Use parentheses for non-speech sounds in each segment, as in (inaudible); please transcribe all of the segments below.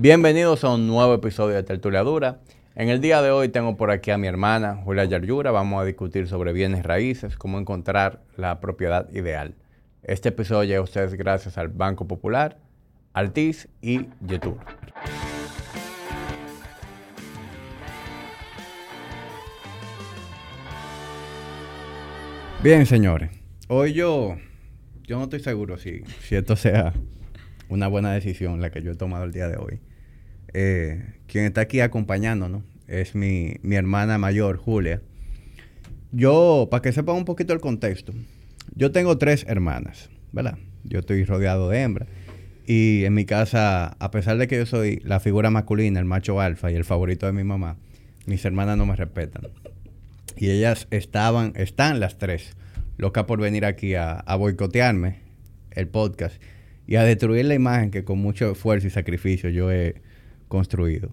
Bienvenidos a un nuevo episodio de Tertuliadura. En el día de hoy tengo por aquí a mi hermana Julia Yaryura. Vamos a discutir sobre bienes raíces, cómo encontrar la propiedad ideal. Este episodio llega a ustedes gracias al Banco Popular, Altis y YouTube. Bien, señores. Hoy yo, yo no estoy seguro si, si esto sea una buena decisión la que yo he tomado el día de hoy. Eh, quien está aquí acompañándonos es mi, mi hermana mayor, Julia. Yo, para que sepan un poquito el contexto, yo tengo tres hermanas, ¿verdad? Yo estoy rodeado de hembras. Y en mi casa, a pesar de que yo soy la figura masculina, el macho alfa y el favorito de mi mamá, mis hermanas no me respetan. Y ellas estaban, están las tres, locas por venir aquí a, a boicotearme el podcast y a destruir la imagen que con mucho esfuerzo y sacrificio yo he construido.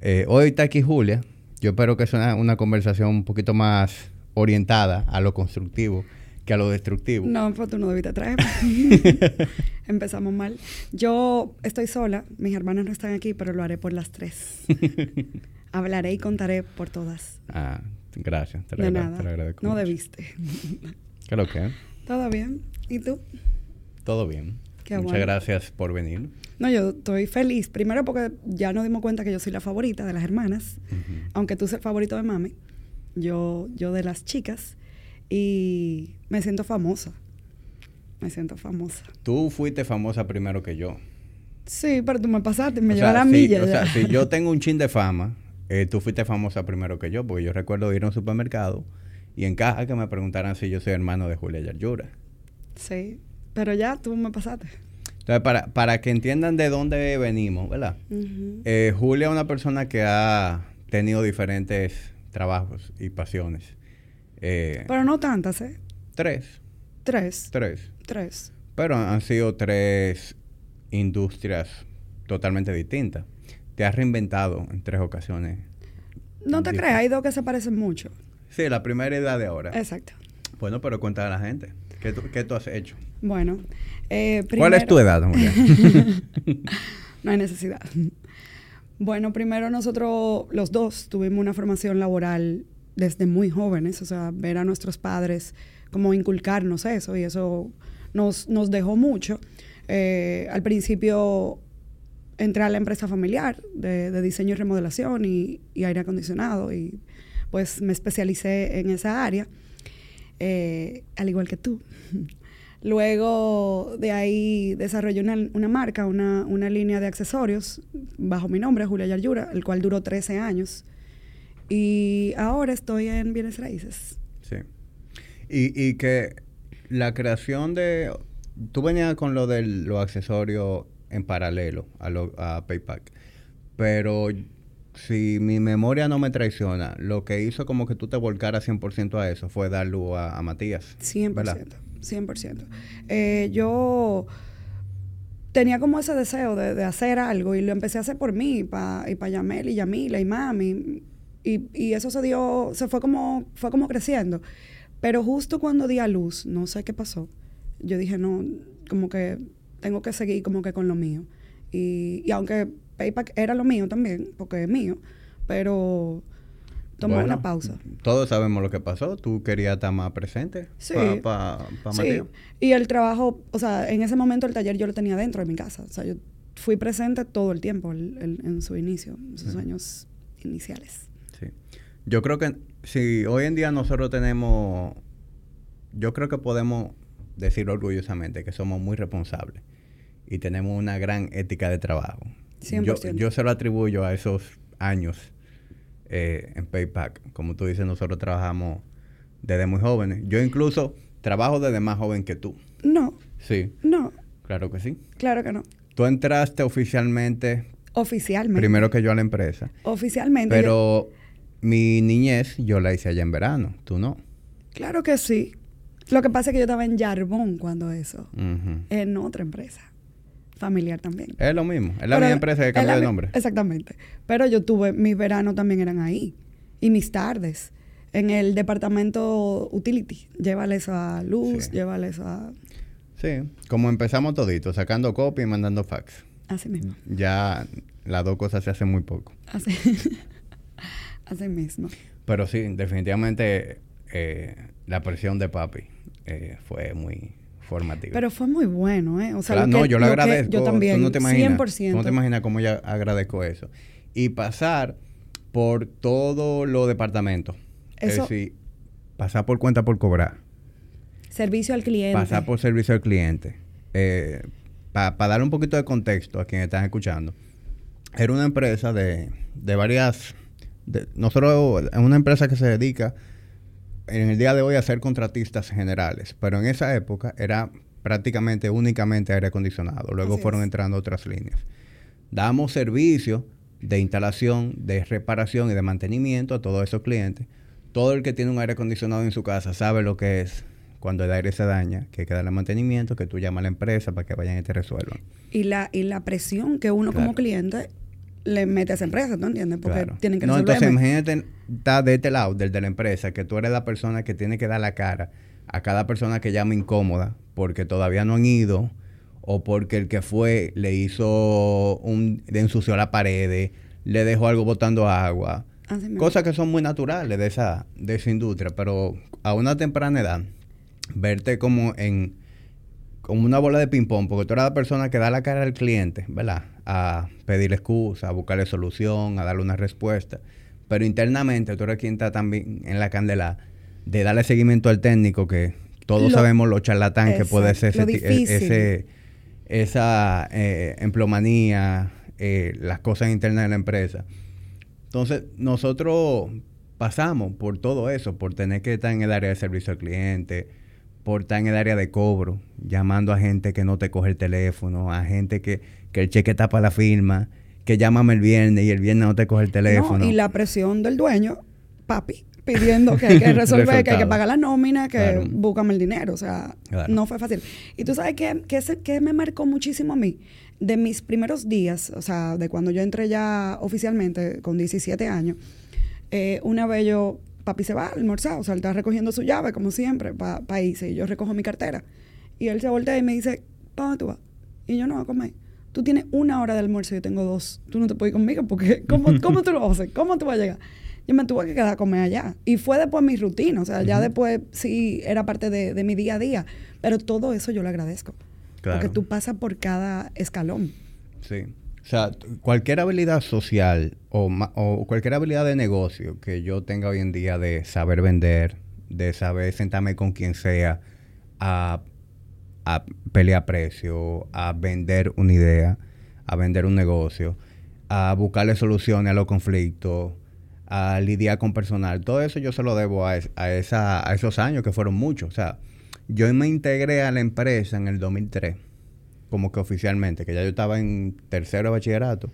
Eh, hoy está aquí Julia. Yo espero que sea una, conversación un poquito más orientada a lo constructivo que a lo destructivo. No, pues tú no debiste traer. Empezamos mal. Yo estoy sola, mis hermanas no están aquí, pero lo haré por las tres. (laughs) Hablaré y contaré por todas. Ah, gracias. Te, de nada. te agradezco. No debiste. ¿Qué es lo que? Todo bien. ¿Y tú? Todo bien. Muchas gracias por venir. No, yo estoy feliz. Primero porque ya nos dimos cuenta que yo soy la favorita de las hermanas. Aunque tú seas el favorito de mami. Yo, yo de las chicas. Y me siento famosa. Me siento famosa. Tú fuiste famosa primero que yo. Sí, pero tú me pasaste, me llevaste la milla. O sea, si yo (laughs) tengo un chin de fama, eh, tú fuiste famosa primero que yo, porque yo recuerdo ir a un supermercado y en caja que me preguntaran si yo soy hermano de Julia Yaryura. Sí, pero ya tú me pasaste. Entonces, para, para que entiendan de dónde venimos, ¿verdad? Eh, Julia es una persona que ha tenido diferentes trabajos y pasiones. Eh, pero no tantas, ¿eh? Tres. Tres. Tres. Tres. Pero han sido tres industrias totalmente distintas. Te has reinventado en tres ocasiones. No te creas, hay dos que se parecen mucho. Sí, la primera idea de ahora. Exacto. Bueno, pero cuéntale a la gente. ¿Qué tú, qué tú has hecho? Bueno, eh, ¿cuál es tu edad, Julia? (laughs) no hay necesidad. Bueno, primero nosotros los dos tuvimos una formación laboral desde muy jóvenes, o sea, ver a nuestros padres como inculcarnos eso y eso nos, nos dejó mucho. Eh, al principio entré a la empresa familiar de, diseño y remodelación y, y, aire acondicionado y pues me especialicé en esa área, eh, al igual que tú. Luego de ahí desarrollé una, marca, una, línea de accesorios bajo mi nombre, Julia Yaryura, el cual duró 13 años. Y ahora estoy en bienes raíces. Sí. Y, y que la creación de... Tú venías con lo de los accesorios en paralelo a, lo, a Paypack. Pero si mi memoria no me traiciona, lo que hizo como que tú te volcaras 100% a eso fue darlo a, a Matías. 100%. 100%. Eh, yo tenía como ese deseo de, hacer algo y lo empecé a hacer por mí pa, y para Yamel y Yamila y Mami. Y, y, eso se dio, se fue como, fue como creciendo. Pero justo cuando di a luz, no sé qué pasó, yo dije, no, como que tengo que seguir como que con lo mío. Y, y aunque PayPal era lo mío también, porque es mío, pero tomó una pausa. Todos sabemos lo que pasó. Tú querías estar más presente sí. para sí. Y el trabajo, o sea, en ese momento el taller yo lo tenía dentro de mi casa. O sea, yo fui presente todo el tiempo en su inicio, en sus años iniciales. Sí. Yo creo que si hoy en día nosotros tenemos, yo creo que podemos decir orgullosamente que somos muy responsables y tenemos una gran ética de trabajo. Yo, yo se lo atribuyo a esos años eh, en Paypack. Como tú dices, nosotros trabajamos desde muy jóvenes. Yo incluso trabajo desde más joven que tú. No. Sí. No. Claro que sí. Claro que no. Tú entraste oficialmente. Oficialmente. Primero que yo a la empresa. Oficialmente. Pero mi niñez yo la hice allá en verano. ¿Tú no? Claro que sí. Lo que pasa es que yo estaba en Yarbón cuando eso. En otra empresa familiar también. Es lo mismo, es la misma empresa que cambió de nombre. Exactamente. Pero yo tuve, mis veranos también eran ahí. Y mis tardes. En el departamento utility. Llévales a luz, llévales a... Sí, como empezamos todito, sacando copia y mandando fax. Así mismo. Ya las dos cosas se hacen muy poco. Así, (laughs) así mismo. Pero sí, definitivamente eh, la presión de papi eh, fue muy Pero fue muy bueno, ¿eh? O sea, Claro, lo no, que- yo lo agradezco. yo también, Tú no te imaginas, 100%. tú no te imaginas cómo yo agradezco eso. Y pasar por todos los departamentos. Eso- Es decir, pasar por cuenta por cobrar. Servicio al cliente. Pasar por servicio al cliente. Para darle un poquito de contexto a quienes están escuchando. Era una empresa de, de varias... de- nosotros, es una empresa que se dedica en el día de hoy a ser contratistas generales, pero en esa época era prácticamente únicamente aire acondicionado. Luego Así fueron es. entrando otras líneas. Damos servicio de instalación, de reparación y de mantenimiento a todos esos clientes. Todo el que tiene un aire acondicionado en su casa sabe lo que es cuando el aire se daña, que hay que darle mantenimiento, que tú llamas a la empresa para que vayan y te resuelvan. Y la, y la presión que uno Claro. como cliente le mete a esa empresa, ¿tú entiendes? Porque Claro. tienen que No, entonces imagínate estar de este lado, del de la empresa, que tú eres la persona que tiene que dar la cara a cada persona que llama incómoda porque todavía no han ido o porque el que fue le hizo un... le ensució la pared, le dejó algo botando agua. Así mismo. Cosas que son muy naturales de esa, de esa industria, pero a una temprana edad, verte como en como una bola de ping-pong, porque tú eres la persona que da la cara al cliente, ¿verdad? A pedirle excusa, a buscarle solución, a darle una respuesta. Pero internamente tú eres quien está también en la candela de darle seguimiento al técnico, que todos Lo- sabemos lo charlatán que puede ser ese, e- ese- esa eh, emplomanía, eh, las cosas internas de la empresa. Entonces, nosotros pasamos por todo eso, por tener que estar en el área de servicio al cliente, por estar en el área de cobro, llamando a gente que no te coge el teléfono, a gente que, que el cheque para la firma, que llámame el viernes y el viernes no te coge el teléfono. No, y la presión del dueño, papi, pidiendo que hay que (laughs) resolver, que hay que pagar la nómina, que Claro. búscame el dinero. O sea, Claro. no fue fácil. Y tú sabes qué, qué, se- qué me marcó muchísimo a mí. De mis primeros días, o sea, de cuando yo entré ya oficialmente con 17 años, eh, una vez yo, papi se va a almorzar, o sea, él está recogiendo su llave, como siempre, para irse. Y yo recojo mi cartera. Y él se voltea y me dice, ¿para dónde tú vas? Y yo no voy a comer. Tú tienes una hora de almuerzo y yo tengo dos. Tú no te puedes ir conmigo porque (laughs) ¿cómo, cómo tú lo haces? ¿Cómo tú vas a llegar? Yo me tuve que quedar a comer allá. Y fue después mi rutina. O sea, ya después sí era parte de, de mi día a día. Pero todo eso yo lo agradezco. Claro. Porque tú pasas por cada escalón. Sí. O sea, cualquier habilidad social o, o cualquier habilidad de negocio que yo tenga hoy en día de saber vender, de saber sentarme con quien sea a, a pelear precio, a vender una idea, a vender un negocio, a buscarle soluciones a los conflictos, a lidiar con personal. Todo eso yo se lo debo a, es- a, esa, a esos años que fueron muchos. O sea, yo me integré a la empresa en el 2003 como que oficialmente, que ya yo estaba en tercero de bachillerato.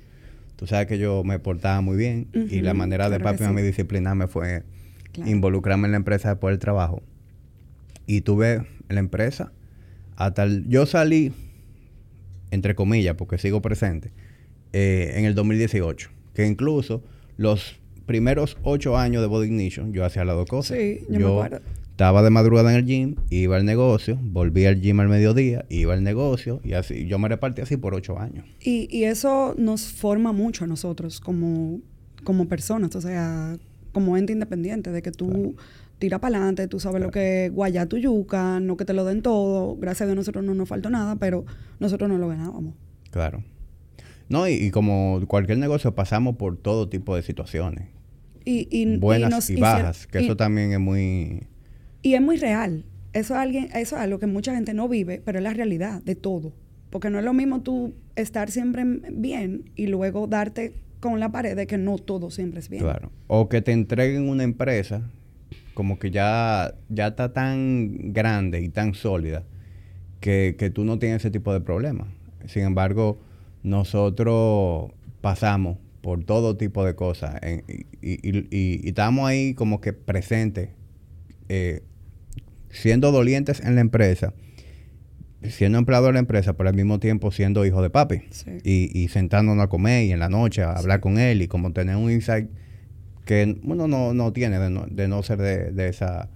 Tú sabes que yo me portaba muy bien y la manera de papi a sí. mí disciplinarme fue Claro. involucrarme en la empresa después del trabajo. Y tuve la empresa hasta el- yo salí entre comillas porque sigo presente eh, en el 2018, que incluso los primeros ocho años de Body Ignition yo hacía las dos cosas. Sí, yo me acuerdo. Estaba de madrugada en el gym, iba al negocio, volvía al gym al mediodía, iba al negocio y así. Yo me repartí así por ocho años. Y, y eso nos forma mucho a nosotros como, como personas, o sea, como ente independiente, de que tú tiras para adelante, tú sabes lo que es guayar tu yuca, no que te lo den todo. Gracias a Dios nosotros no nos faltó nada, pero nosotros no lo ganábamos. Claro. No, y, y como cualquier negocio pasamos por todo tipo de situaciones. Y, y, buenas nos y, bajas, que eso también es muy... Y es muy real. Eso es, alguien, eso es algo que mucha gente no vive, pero es la realidad de todo. Porque no es lo mismo tú estar siempre bien y luego darte con la pared de que no todo siempre es bien. Claro. O que te entreguen una empresa como que ya, ya está tan grande y tan sólida que, que tú no tienes ese tipo de problemas. Sin embargo, nosotros pasamos por todo tipo de cosas en- y, y- y- y estamos ahí como que presentes, eh, siendo dolientes en la empresa, siendo empleado de la empresa, pero al mismo tiempo siendo hijo de papi. Sí. Y, y sentándonos a comer y en la noche a hablar con él y como tener un insight que uno no, no tiene de no, de no ser de, de esa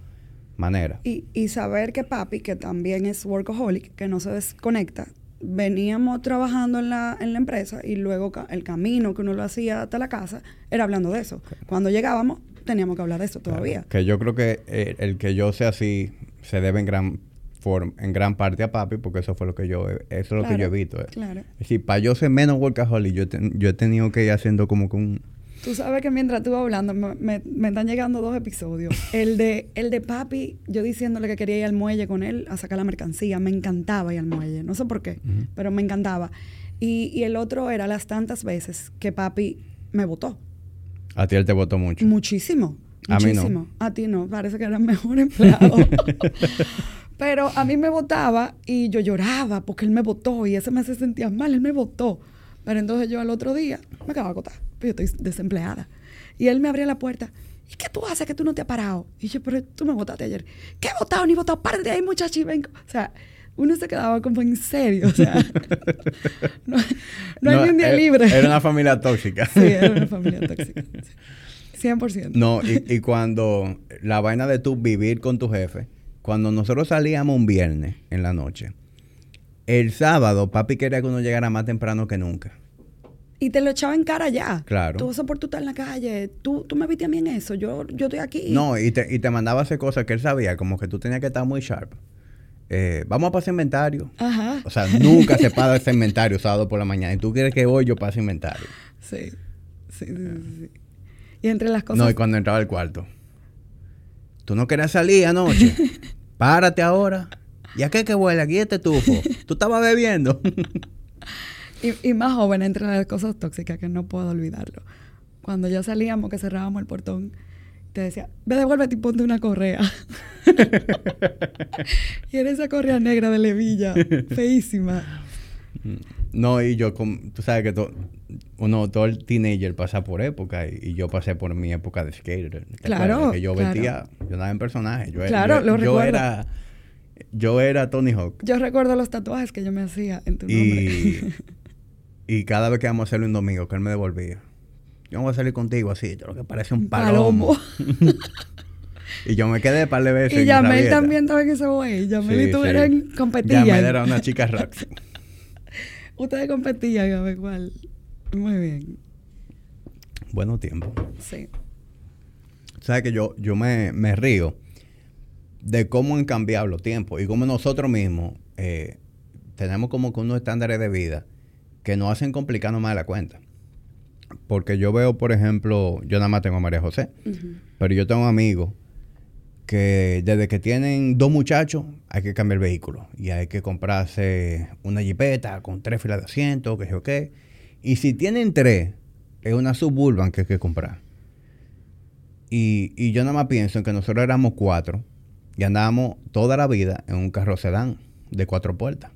manera. Y, y saber que papi, que también es workaholic, que no se desconecta, veníamos trabajando en la, en la empresa y luego ca- el camino que uno lo hacía hasta la casa era hablando de eso. Cuando llegábamos, teníamos que hablar de eso todavía. Que yo creo que eh, el, que yo sea así se debe en gran forma, en gran parte a papi, porque eso fue lo que yo, eso es lo que Claro, yo he visto. eh. claro. Es decir, para yo ser menos workaholic, yo, ten- yo he tenido que ir haciendo como que un... Tú sabes que mientras tú vas hablando, me, me- me están llegando dos episodios. El de, el de papi, yo diciéndole que quería ir al muelle con él a sacar la mercancía. Me encantaba ir al muelle. No sé por qué, pero me encantaba. Y, y el otro era las tantas veces que papi me votó. A ti él te votó mucho. Muchísimo. A mí no. Muchísimo. A ti no. Parece que era el (laughs) mejor empleado. Pero a mí me votaba y yo lloraba porque él me votó y ese me se sentía mal, él me votó. Pero entonces yo al otro día me acabo de acotar, yo estoy desempleada. Y él me abría la puerta. ¿Y qué tú haces que tú no te has parado? Y yo, pero tú me votaste ayer. ¿Qué he votado? Ni votado. Párate de ahí, muchacho, y ven. O sea, uno se quedaba como en serio. O sea, (laughs) no, no hay ni un día era- libre. Era una familia tóxica. Sí, era una familia tóxica. sí. 100%. No, y, y cuando la vaina de tú vivir con tu jefe, cuando nosotros salíamos un viernes en la noche, el sábado papi quería que uno llegara más temprano que nunca. Y te lo echaba en cara ya. Claro. Tú eso por tú estar en la calle. Tú, tú me viste a mí en eso. Yo, yo estoy aquí. No, y te, y te mandaba a hacer cosas que él sabía, como que tú tenías que estar muy sharp. Eh, vamos a pasar inventario. Ajá. O sea, nunca se paga ese inventario sábado por la mañana. Y tú quieres que hoy yo pase inventario. Sí. Sí, sí, sí, sí. Y entre las cosas. No, y cuando entraba al cuarto. Tú no querías salir anoche. (laughs) Párate ahora. ¿Y a qué que huele? Aquí este tufo. Tú estabas bebiendo. (laughs) Y, y más joven, entre las cosas tóxicas que no puedo olvidarlo. Cuando ya salíamos, que cerrábamos el portón, te decía, ve, devuélvete y ponte una correa. (laughs) y era esa correa negra de levilla, feísima. No, y yo, tú sabes que to- uno, todo el teenager pasa por época y, y yo pasé por mi época de skater. ¿te Claro? Que yo claro. vestía, yo andaba en personaje. Yo, Claro, yo, lo yo recuerdo. era, yo era Tony Hawk. Yo recuerdo los tatuajes que yo me hacía en tu nombre. Y, y cada vez que íbamos a hacerlo un domingo, que él me devolvía. Yo no voy a salir contigo así, yo lo que parece un palomo. (laughs) y yo me quedé par de veces. y Yamel también estaba en ese güey. Yamel y Sí, tú sí. eran competían. Yamel era una chica (laughs) rock. Ustedes competían a ver cuál. Muy bien. Bueno tiempo. Sí. sabes que yo, yo me, me río de cómo han cambiado los tiempos y cómo nosotros mismos eh, tenemos como que unos estándares de vida que nos hacen complicarnos más la cuenta. Porque yo veo, por ejemplo, yo nada más tengo a María José, pero yo tengo amigos que desde que tienen dos muchachos hay que cambiar el vehículo y hay que comprarse una jipeta con tres filas de asientos, que sé yo qué. Y si tienen tres, es una suburban que hay que comprar. Y, y yo nada más pienso en que nosotros éramos cuatro y andábamos toda la vida en un carro sedán de cuatro puertas.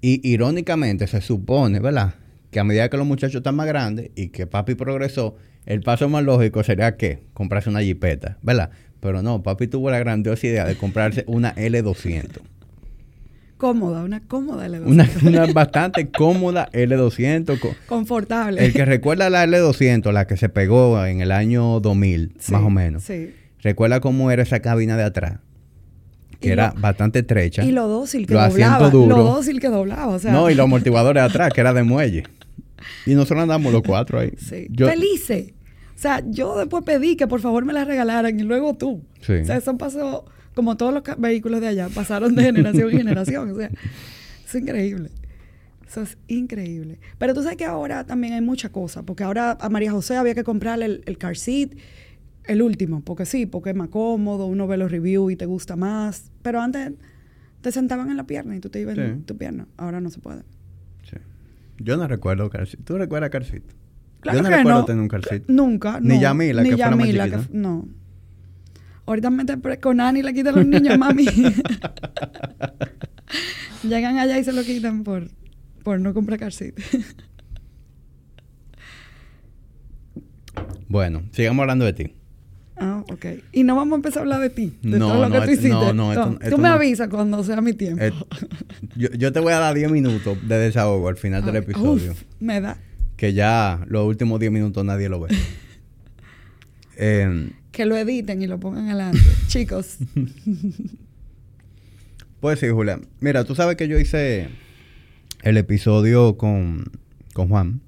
Y irónicamente se supone, ¿verdad? Que a medida que los muchachos están más grandes y que papi progresó, el paso más lógico sería que comprarse una jipeta, ¿verdad? Pero no, papi tuvo la grandiosa idea de comprarse una L200. Cómoda, una cómoda L200. Una, una bastante cómoda L200. co- Confortable. El que recuerda la L200, la que se pegó en el año 2000, Sí, más o menos. Sí. Recuerda cómo era esa cabina de atrás, que Y era lo- bastante estrecha. Y lo dócil que Los doblaba. Lo dócil que doblaba. O sea, No, y los amortiguadores atrás, que era de muelle. Y nosotros andamos los cuatro ahí. Sí. Yo- Felices. O sea, yo después pedí que por favor me la regalaran y luego tú. Sí. O sea, eso pasó como todos los vehículos de allá, pasaron de generación en generación. O sea, es increíble. Eso es increíble. Pero tú sabes que ahora también hay mucha cosa, porque ahora a María José había que comprarle el, el car seat, el último, porque sí, porque es más cómodo, uno ve los reviews y te gusta más. Pero antes te sentaban en la pierna y tú te ibas en Sí. tu pierna. Ahora no se puede. Sí. Yo no recuerdo Carcito. ¿Tú recuerdas Carcito? Claro Yo no que recuerdo no. tener un Carcito. Nunca. Ni no. Yamila, Ni que fue la más Yamila, que No. Ahorita me te pre- con Ani le quitan los niños, (laughs) mami. (laughs) Llegan allá y se lo quitan por, por no comprar car seat. (laughs) Bueno, sigamos hablando de ti. Ah, ok. Y no vamos a empezar a hablar de ti, de No, todo lo no, que tú hiciste. no, no, esto- tú esto me no. avisas cuando sea mi tiempo. Eh, yo, yo te voy a dar 10 minutos de desahogo al final del episodio. uf, me da. Que ya los últimos 10 minutos nadie lo ve. (laughs) Eh, Que lo editen y lo pongan adelante. (laughs) Chicos. (laughs) pues sí, Julia. Mira, tú sabes que yo hice el episodio con, con Juan,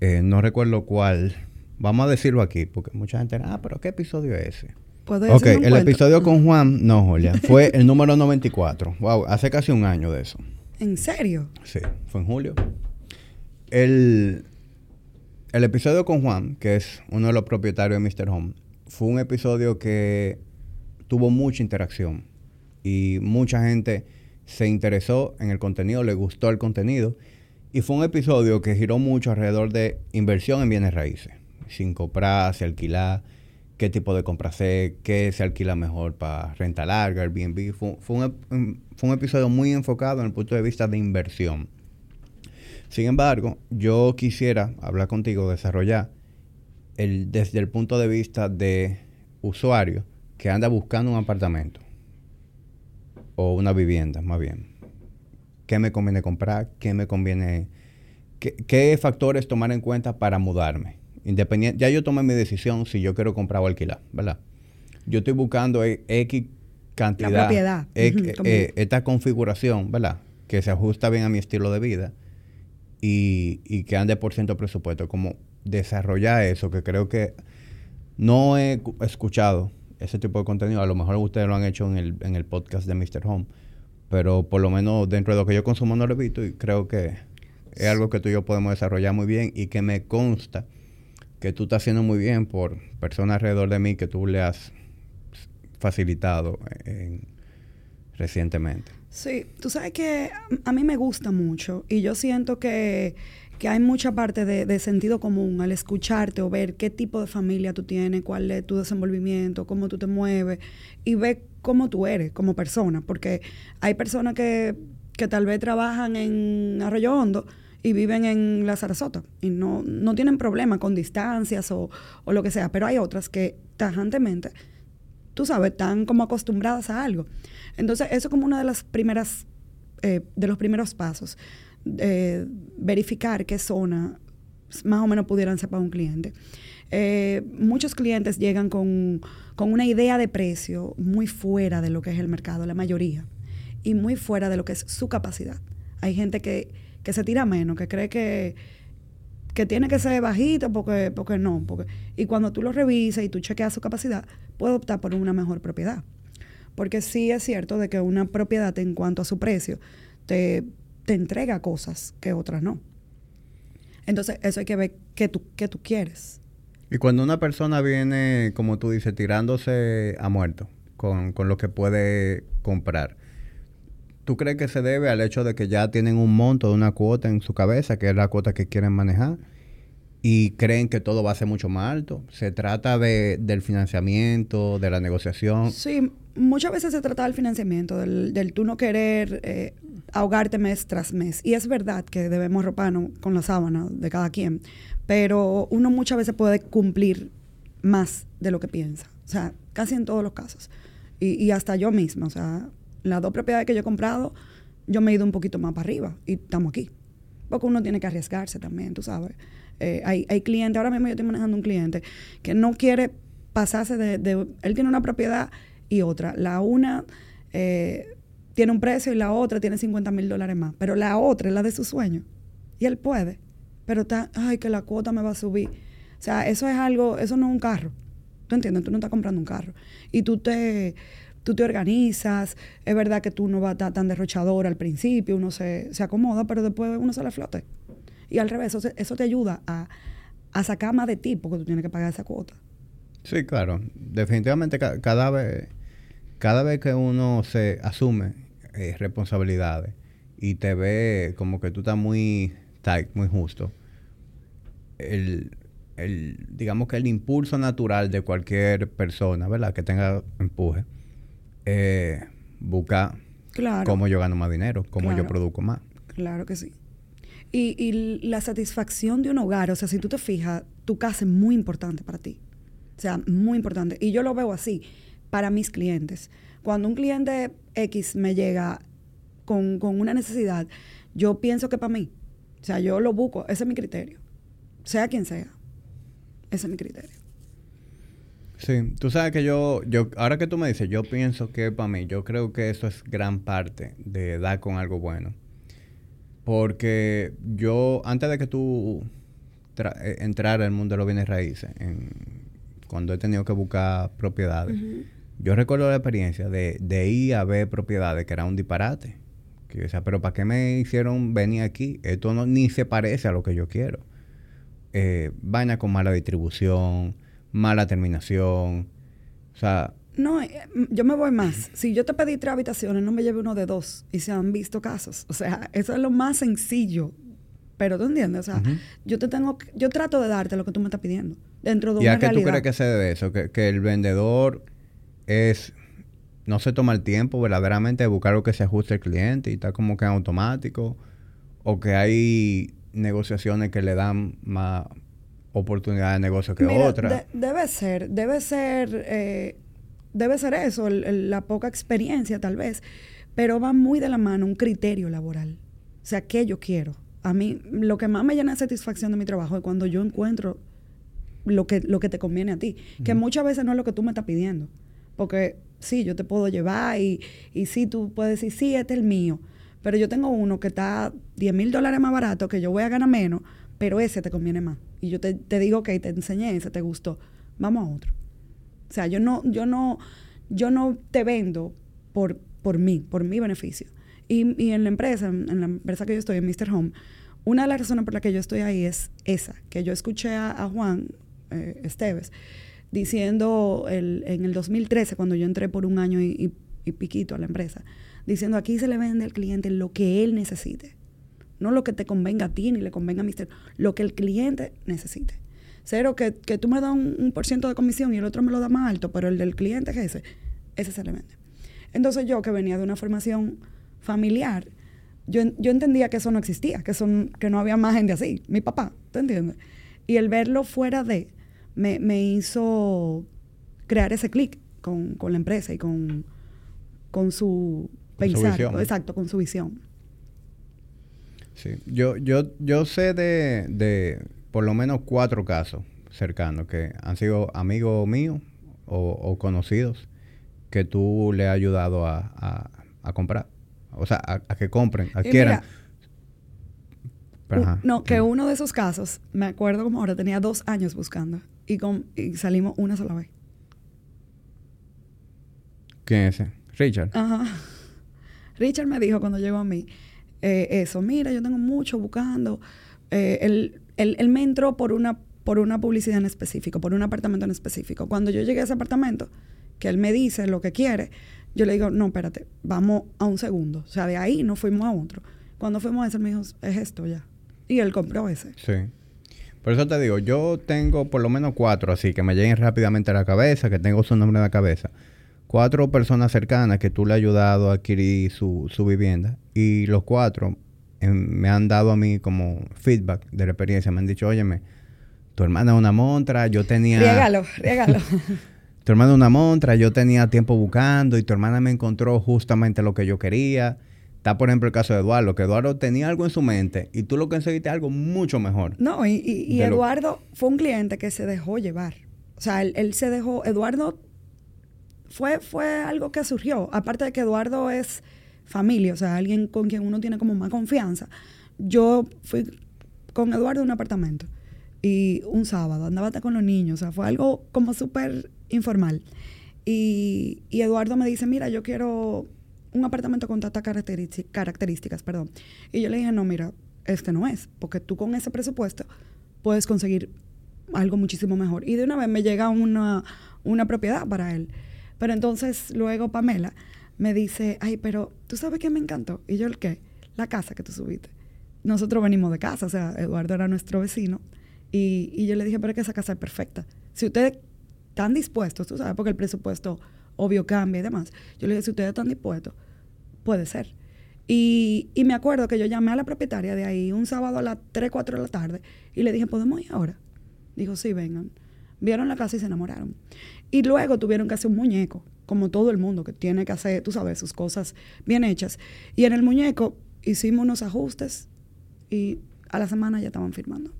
eh, no recuerdo cuál, vamos a decirlo aquí, porque mucha gente, ah, pero ¿qué episodio es ese? ¿Puedo Ok, el cuento? episodio con Juan, no, Julia, fue el (laughs) número 94. Wow, hace casi un año de eso. ¿En serio? Sí, fue en julio. El, el episodio con Juan, que es uno de los propietarios de Mr. Home, fue un episodio que tuvo mucha interacción y mucha gente se interesó en el contenido, le gustó el contenido y fue un episodio que giró mucho alrededor de inversión en bienes raíces, sin comprar, si alquilar, qué tipo de compra hacer, qué se alquila mejor para renta larga, Airbnb. Fue, fue, un, fue un episodio muy enfocado en el punto de vista de inversión. Sin embargo, yo quisiera hablar contigo, desarrollar el, desde el punto de vista de usuario que anda buscando un apartamento o una vivienda, más bien. ¿Qué me conviene comprar? ¿Qué me conviene? ¿Qué, qué factores tomar en cuenta para mudarme? Independiente, ya yo tomé mi decisión si yo quiero comprar o alquilar, ¿verdad? Yo estoy buscando e- X cantidad, propiedad, X- ujú, como- eh, esta configuración, ¿verdad? Que se ajusta bien a mi estilo de vida y, y que ande por ciento presupuesto. Como desarrollar eso, que creo que no he cu- escuchado ese tipo de contenido. A lo mejor ustedes lo han hecho en el, en el podcast de Mr. Home, pero por lo menos dentro de lo que yo consumo no lo he visto y creo que es algo que tú y yo podemos desarrollar muy bien y que me consta que tú estás haciendo muy bien por personas alrededor de mí que tú le has facilitado en- recientemente. Sí, tú sabes que a mí me gusta mucho y yo siento que, que hay mucha parte de, sentido común al escucharte o ver qué tipo de familia tú tienes, cuál es tu desenvolvimiento, cómo tú te mueves y ver cómo tú eres como persona, porque hay personas que, que tal vez trabajan en Arroyo Hondo y viven en la Sarasota y no, no tienen problema con distancias o, o lo que sea, pero hay otras que tajantemente tú sabes, están como acostumbradas a algo. Entonces, eso es como una de las primeras, eh, de los primeros pasos. eh, verificar qué zona más o menos pudieran ser para un cliente. Eh, muchos clientes llegan con, con una idea de precio muy fuera de lo que es el mercado, la mayoría, y muy fuera de lo que es su capacidad. Hay gente que, que se tira menos, que cree que, que tiene que ser bajito porque, porque no. Porque, y cuando tú lo revisas y tú chequeas su capacidad, puede optar por una mejor propiedad. Porque sí es cierto de que una propiedad en cuanto a su precio te, te entrega cosas que otras no. Entonces, eso hay que ver qué tú, qué tú quieres. Y cuando una persona viene, como tú dices, tirándose a muerto con, con lo que puede comprar, ¿tú crees que se debe al hecho de que ya tienen un monto de una cuota en su cabeza, que es la cuota que quieren manejar, y creen que todo va a ser mucho más alto? ¿Se trata de, del financiamiento, de la negociación? Sí, muchas veces se trata del financiamiento, del, del tú no querer eh, ahogarte mes tras mes. Y es verdad que debemos roparnos con la sábana de cada quien, pero uno muchas veces puede cumplir más de lo que piensa. O sea, casi en todos los casos. Y, y hasta yo misma, o sea, las dos propiedades que yo he comprado, yo me he ido un poquito más para arriba y estamos aquí. Porque uno tiene que arriesgarse también, tú sabes. Eh, hay, hay clientes, ahora mismo yo estoy manejando un cliente que no quiere pasarse de, él tiene una propiedad y otra. La una eh, tiene un precio y la otra tiene 50 mil dólares más. Pero la otra es la de su sueño. Y él puede. Pero está, ay, que la cuota me va a subir. O sea, eso es algo, eso no es un carro. ¿Tú entiendes? Tú no estás comprando un carro. Y tú te, tú te organizas. Es verdad que tú no vas a tan derrochador al principio, uno se, se acomoda, pero después uno se le flote. Y al revés, eso, te ayuda a, a sacar más de ti porque tú tienes que pagar esa cuota. Sí, claro. Definitivamente ca- cada vez, cada vez que uno se asume eh, responsabilidades y te ve como que tú estás muy tight, muy justo, el, el, digamos que el impulso natural de cualquier persona, ¿verdad? Que tenga empuje, eh, busca Claro. cómo yo gano más dinero, cómo yo produzco más. Claro que sí. Y, y la satisfacción de un hogar, o sea, si tú te fijas, tu casa es muy importante para ti. O sea, muy importante. Y yo lo veo así para mis clientes. Cuando un cliente X me llega con, con una necesidad, yo pienso que para mí. O sea, yo lo busco, ese es mi criterio. Sea quien sea. Ese es mi criterio. Sí, tú sabes que yo, yo, ahora que tú me dices, yo pienso que para mí, yo creo que eso es gran parte de dar con algo bueno. Porque yo, antes de que tú eh, entrara al mundo de los bienes raíces, cuando he tenido que buscar propiedades, yo recuerdo la experiencia de, de, ir a ver propiedades que era un disparate. Que yo pero ¿para qué me hicieron venir aquí? Esto no, ni se parece a lo que yo quiero. Eh, vaina con mala distribución, mala terminación. O sea... No, eh, yo me voy más. Si yo te pedí tres habitaciones, no me lleve uno de dos. Y se han visto casos. O sea, (laughs) eso es lo más sencillo. Pero tú entiendes, o sea, yo te tengo, yo trato de darte lo que tú me estás pidiendo dentro de ¿Y a qué tú crees que se debe eso? Que, que el vendedor es no se toma el tiempo verdaderamente de buscar lo que se ajuste al cliente y está como que en automático o que hay negociaciones que le dan más oportunidad de negocio que otras. debe ser, debe ser, eh, debe ser eso, la poca experiencia tal vez, pero va muy de la mano un criterio laboral. O sea, ¿qué yo quiero? A mí, lo que más me llena de satisfacción de mi trabajo es cuando yo encuentro lo que, lo que te conviene a ti, que muchas veces no es lo que tú me estás pidiendo. Porque sí, yo te puedo llevar y, y sí, tú puedes decir, sí, este es el mío. Pero yo tengo uno que está 10 mil dólares más barato, que yo voy a ganar menos, pero ese te conviene más. Y yo te, te digo, ok, te enseñé ese, te gustó, vamos a otro. O sea, yo no, yo no, yo no te vendo por, por mí, por mi beneficio. Y, y en la empresa, en, la empresa que yo estoy, en Mr. Home, una de las razones por las que yo estoy ahí es esa, que yo escuché a, Juan eh, Esteves diciendo el, en el 2013, cuando yo entré por un año y, piquito a la empresa, diciendo aquí se le vende al cliente lo que él necesite. No lo que te convenga a ti ni le convenga a Mister, lo que el cliente necesite. Cero, que, que tú me das un, por ciento de comisión y el otro me lo da más alto, pero el del cliente es ese, ese se le vende. Entonces yo, que venía de una formación familiar, yo, yo entendía que eso no existía, que, son, que no había más gente así. Mi papá, ¿te entiendes? Y el verlo fuera de, me, me hizo crear ese clic con, con, la empresa y con, con su pensar. exacto, con su visión. Sí, yo, yo, yo sé de, de por lo menos cuatro casos cercanos que han sido amigos míos o, conocidos que tú le has ayudado a, a, comprar. O sea, a, que compren, adquieran. no, que uno de esos casos, me acuerdo como ahora, tenía dos años buscando y, con, y salimos una sola vez. ¿Quién es ese? Richard. Ajá. Richard me dijo cuando llegó a mí eh, eso, mira, yo tengo mucho buscando. Eh, él, él, me entró por una, por una publicidad en específico, por un apartamento en específico. Cuando yo llegué a ese apartamento, que él me dice lo que quiere, yo le digo, no, espérate, vamos a un segundo. O sea, de ahí no fuimos a otro. Cuando fuimos a ese, me dijo, es esto ya. Y él compró ese. Sí. Por eso te digo, yo tengo por lo menos cuatro así que me lleguen rápidamente a la cabeza, que tengo su nombre en la cabeza. Cuatro personas cercanas que tú le has ayudado a adquirir su, su vivienda y los cuatro em, me han dado a mí como feedback de la experiencia. Me han dicho, óyeme, tu hermana es una montra, yo tenía... Riégalo, riégalo. (laughs) tu hermana es una montra, yo tenía tiempo buscando y tu hermana me encontró justamente lo que yo quería. Está, por ejemplo, el caso de Eduardo, que Eduardo tenía algo en su mente y tú lo conseguiste algo mucho mejor. No, y, Eduardo fue un cliente que se dejó llevar. O sea, él, se dejó, Eduardo fue, fue algo que surgió. Aparte de que Eduardo es familia, o sea, alguien con quien uno tiene como más confianza. Yo fui con Eduardo en un apartamento y un sábado andaba con los niños, o sea, fue algo como súper informal. Y, y Eduardo me dice, mira, yo quiero un apartamento con tantas características, perdón. Y yo le dije, no, mira, este no es, porque tú con ese presupuesto puedes conseguir algo muchísimo mejor. Y de una vez me llega una, una propiedad para él. Pero entonces luego Pamela me dice, ay, pero tú sabes que me encantó. Y yo, ¿el qué? La casa que tú subiste. Nosotros venimos de casa, o sea, Eduardo era nuestro vecino. Y, y yo le dije, pero es que esa casa es perfecta. Si ustedes están dispuestos, tú sabes, porque el presupuesto obvio cambia y demás. Yo le dije, si ustedes están dispuestos, puede ser. Y, y, me acuerdo que yo llamé a la propietaria de ahí un sábado a las 3, 4 de la tarde y le dije, ¿podemos ir ahora? Dijo, sí, vengan. Vieron la casa y se enamoraron. Y luego tuvieron que hacer un muñeco, como todo el mundo que tiene que hacer, tú sabes, sus cosas bien hechas. Y en el muñeco hicimos unos ajustes y a la semana ya estaban firmando.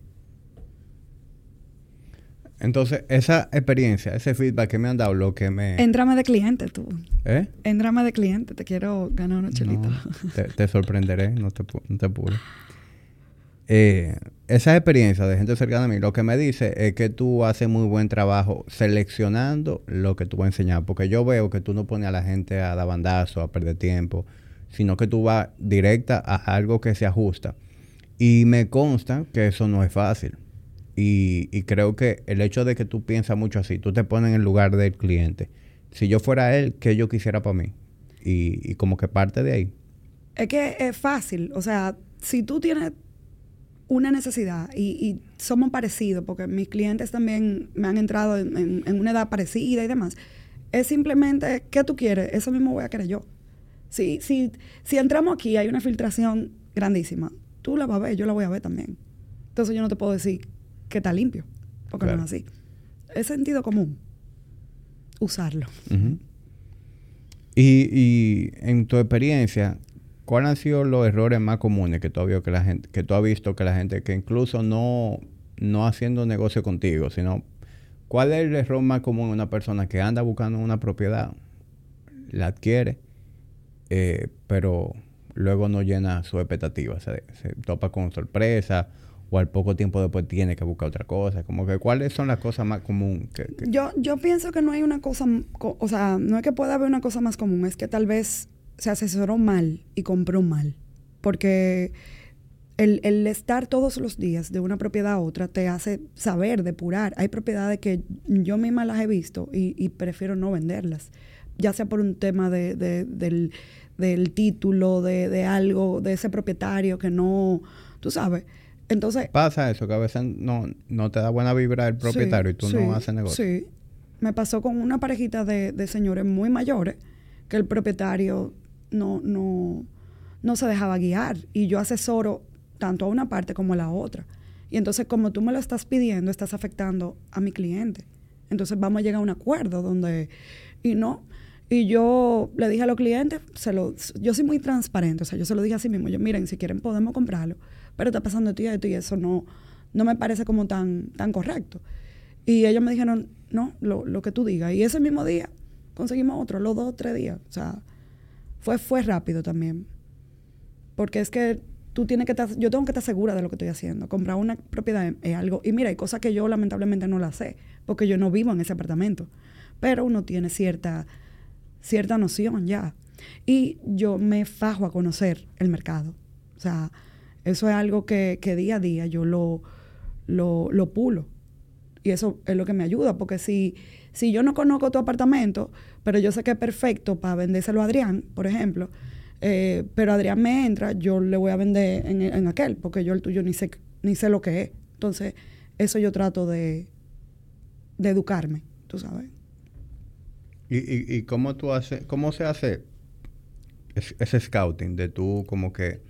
Entonces, esa experiencia, ese feedback que me han dado, lo que me... Entrame de cliente tú. ¿Eh? Entrame de cliente, te quiero ganar una chelita. te, sorprenderé, no te, no te apures. Eh, esa experiencia de gente cercana a mí, lo que me dice es que tú haces muy buen trabajo seleccionando lo que tú vas a enseñar. Porque yo veo que tú no pones a la gente a dar bandazo, a perder tiempo, sino que tú vas directa a algo que se ajusta. Y me consta que eso no es fácil. Y, creo que el hecho de que tú piensas mucho así, tú te pones en el lugar del cliente. Si yo fuera él, ¿qué yo quisiera para mí? Y, y como que parte de ahí. Es que es fácil. O sea, si tú tienes una necesidad y, somos parecidos, porque mis clientes también me han entrado en, una edad parecida y demás, es simplemente, ¿qué tú quieres? Eso mismo voy a querer yo. Si, si, si entramos aquí, hay una filtración grandísima, tú la vas a ver, yo la voy a ver también. Entonces yo no te puedo decir que está limpio, porque no es así. Es sentido común usarlo. y, y en tu experiencia, ¿Cuáles han sido los errores más comunes que tú has visto que la gente, que tú has visto que la gente, que incluso no, no haciendo negocio contigo, sino cuál es el error más común de una persona que anda buscando una propiedad, la adquiere, eh, pero luego no llena su expectativa, se, topa con sorpresa o al poco tiempo después tiene que buscar otra cosa, como que cuáles son las cosas más comunes Yo, yo pienso que no hay una cosa, o sea, no es que pueda haber una cosa más común, es que tal vez se asesoró mal y compró mal. Porque el, estar todos los días de una propiedad a otra te hace saber, depurar. Hay propiedades que yo misma las he visto y, prefiero no venderlas. Ya sea por un tema de, del, del, título, de, algo, de ese propietario que no, tú sabes. Entonces... Pasa eso, que a veces no, no te da buena vibra el propietario y tú no haces negocio. Sí. Me pasó con una parejita de, de señores muy mayores que el propietario no, no, no se dejaba guiar. Y yo asesoro tanto a una parte como a la otra. Y entonces, como tú me lo estás pidiendo, estás afectando a mi cliente. Entonces, vamos a llegar a un acuerdo donde. Y no. Y yo le dije a los clientes, se lo, yo soy muy transparente, o sea, yo se lo dije así mismo. Yo, miren, si quieren podemos comprarlo, pero está pasando esto y esto y eso no, no me parece como tan, tan correcto. Y ellos me dijeron, no, lo, lo que tú digas. Y ese mismo día conseguimos otro, los dos, tres días. O sea, fue, fue rápido también. Porque es que tú tienes que estar, yo tengo que estar segura de lo que estoy haciendo. Comprar una propiedad es algo. Y mira, hay cosas que yo lamentablemente no las sé, porque yo no vivo en ese apartamento. Pero uno tiene cierta, cierta noción ya. Y yo me fajo a conocer el mercado. O sea, eso es algo que, que día a día yo lo, lo, lo, pulo. Y eso es lo que me ayuda, porque si, si yo no conozco tu apartamento, pero yo sé que es perfecto para vendérselo a Adrián, por ejemplo, eh, pero Adrián me entra, yo le voy a vender en, aquel, porque yo el tuyo ni sé, ni sé lo que es. Entonces, eso yo trato de, de educarme, tú sabes. ¿Y, y, y cómo tú haces, cómo se hace ese scouting de tú como que...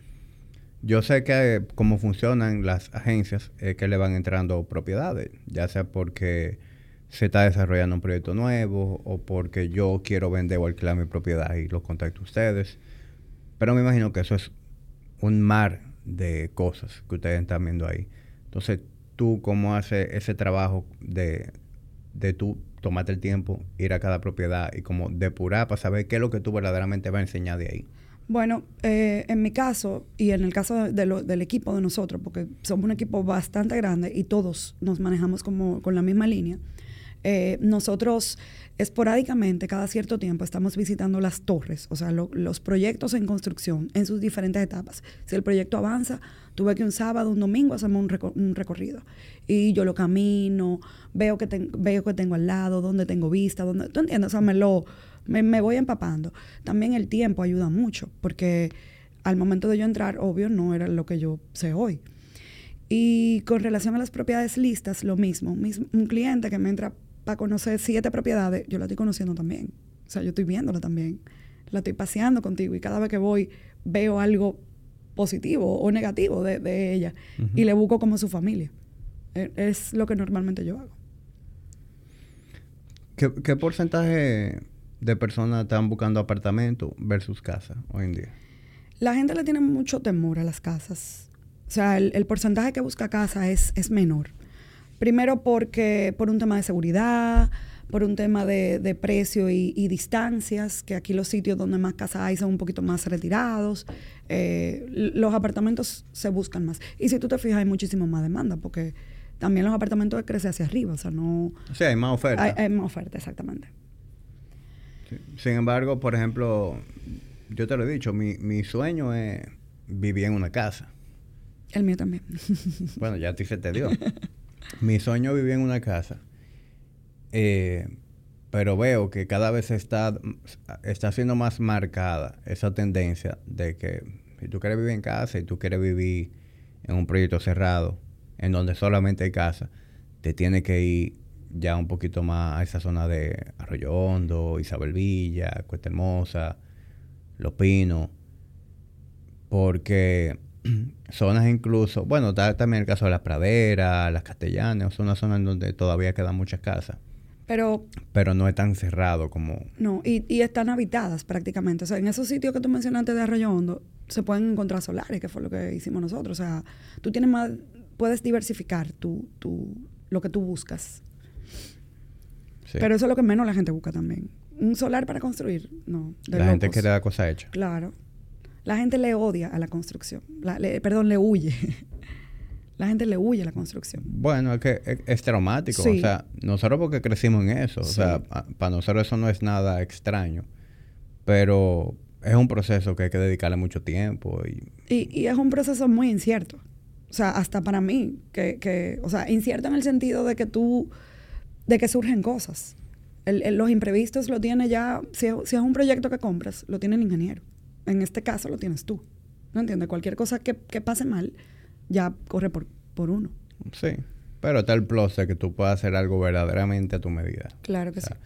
Yo sé que cómo funcionan las agencias que le van entrando propiedades, ya sea porque se está desarrollando un proyecto nuevo o porque yo quiero vender o alquilar mi propiedad y los contacto a ustedes. Pero me imagino que eso es un mar de cosas que ustedes están viendo ahí. Entonces, tú cómo haces ese trabajo de, de tú tomarte el tiempo, ir a cada propiedad y como depurar para saber qué es lo que tú verdaderamente vas a enseñar de ahí. Bueno, eh, en mi caso y en el caso del equipo de nosotros, porque somos un equipo bastante grande y todos nos manejamos como con la misma línea, eh, nosotros esporádicamente, cada cierto tiempo, estamos visitando las torres, o sea, los proyectos en construcción en sus diferentes etapas. Si el proyecto avanza, tuve que un sábado, un domingo hacemos un, recorrido. Y yo lo camino, veo que, veo que tengo al lado, dónde tengo vista, dónde, ¿tú entiendes? O sea, me, lo, me, voy empapando. También el tiempo ayuda mucho, porque al momento de yo entrar, obvio, no era lo que yo sé hoy. Y con relación a las propiedades listas, lo mismo. Un cliente que me entra para conocer siete propiedades, yo la estoy conociendo también. O sea, yo estoy viéndola también. La estoy paseando contigo y cada vez que voy veo algo positivo o negativo de, ella y le busco como su familia. E, es, lo que normalmente yo hago. ¿Qué, porcentaje de personas están buscando apartamento versus casa hoy en día? La gente le tiene mucho temor a las casas. O sea, el, el porcentaje que busca casa es, es menor Primero porque por un tema de seguridad, por un tema de, de precio y, y, distancias, que aquí los sitios donde más casas hay son un poquito más retirados. Eh, los apartamentos se buscan más. Y si tú te fijas, hay muchísimo más demanda, porque también los apartamentos crecen hacia arriba, o sea, no... Sí, hay más oferta. Hay, hay más oferta, exactamente. Sí. Sin embargo, por ejemplo, yo te lo he dicho, mi, mi sueño es vivir en una casa. El mío también. bueno, ya a ti se te dio. (laughs) mi sueño es vivir en una casa. Eh, pero veo que cada vez está, está siendo más marcada esa tendencia de que si tú quieres vivir en casa y tú quieres vivir en un proyecto cerrado, en donde solamente hay casa, te tienes que ir ya un poquito más a esa zona de Arroyo Hondo, Isabel Villa, Cuesta Hermosa, Los Pinos, porque (clears throat) zonas incluso, bueno, está también el caso de las praderas, las castellanas, son una zona en donde todavía quedan muchas casas. Pero, pero no es tan cerrado como... No, y, y, están habitadas prácticamente. O sea, en esos sitios que tú mencionaste de Arroyo Hondo, se pueden encontrar solares, que fue lo que hicimos nosotros. O sea, tú tienes más, puedes diversificar tu, tu, lo que tú buscas. Sí. Pero eso es lo que menos la gente busca también. Un solar para construir, no. la locos. gente quiere la cosa hecha. Claro. La gente le odia a la construcción. La, le, perdón, le huye. (laughs) la gente le huye a la construcción. Bueno, es que es, es traumático. Sí. O sea, nosotros porque crecimos en eso. Sí. O sea, para nosotros eso no es nada extraño. Pero es un proceso que hay que dedicarle mucho tiempo. Y, y, y es un proceso muy incierto. O sea, hasta para mí, que, que, o sea, incierto en el sentido de que tú, de que surgen cosas. El, el, los imprevistos lo tiene ya, si, si, es un proyecto que compras, lo tiene el ingeniero. En este caso lo tienes tú. ¿No entiendes? Cualquier cosa que, que pase mal, ya corre por, por uno. Sí, pero está el plus de que tú puedas hacer algo verdaderamente a tu medida. Claro que o sea, sí.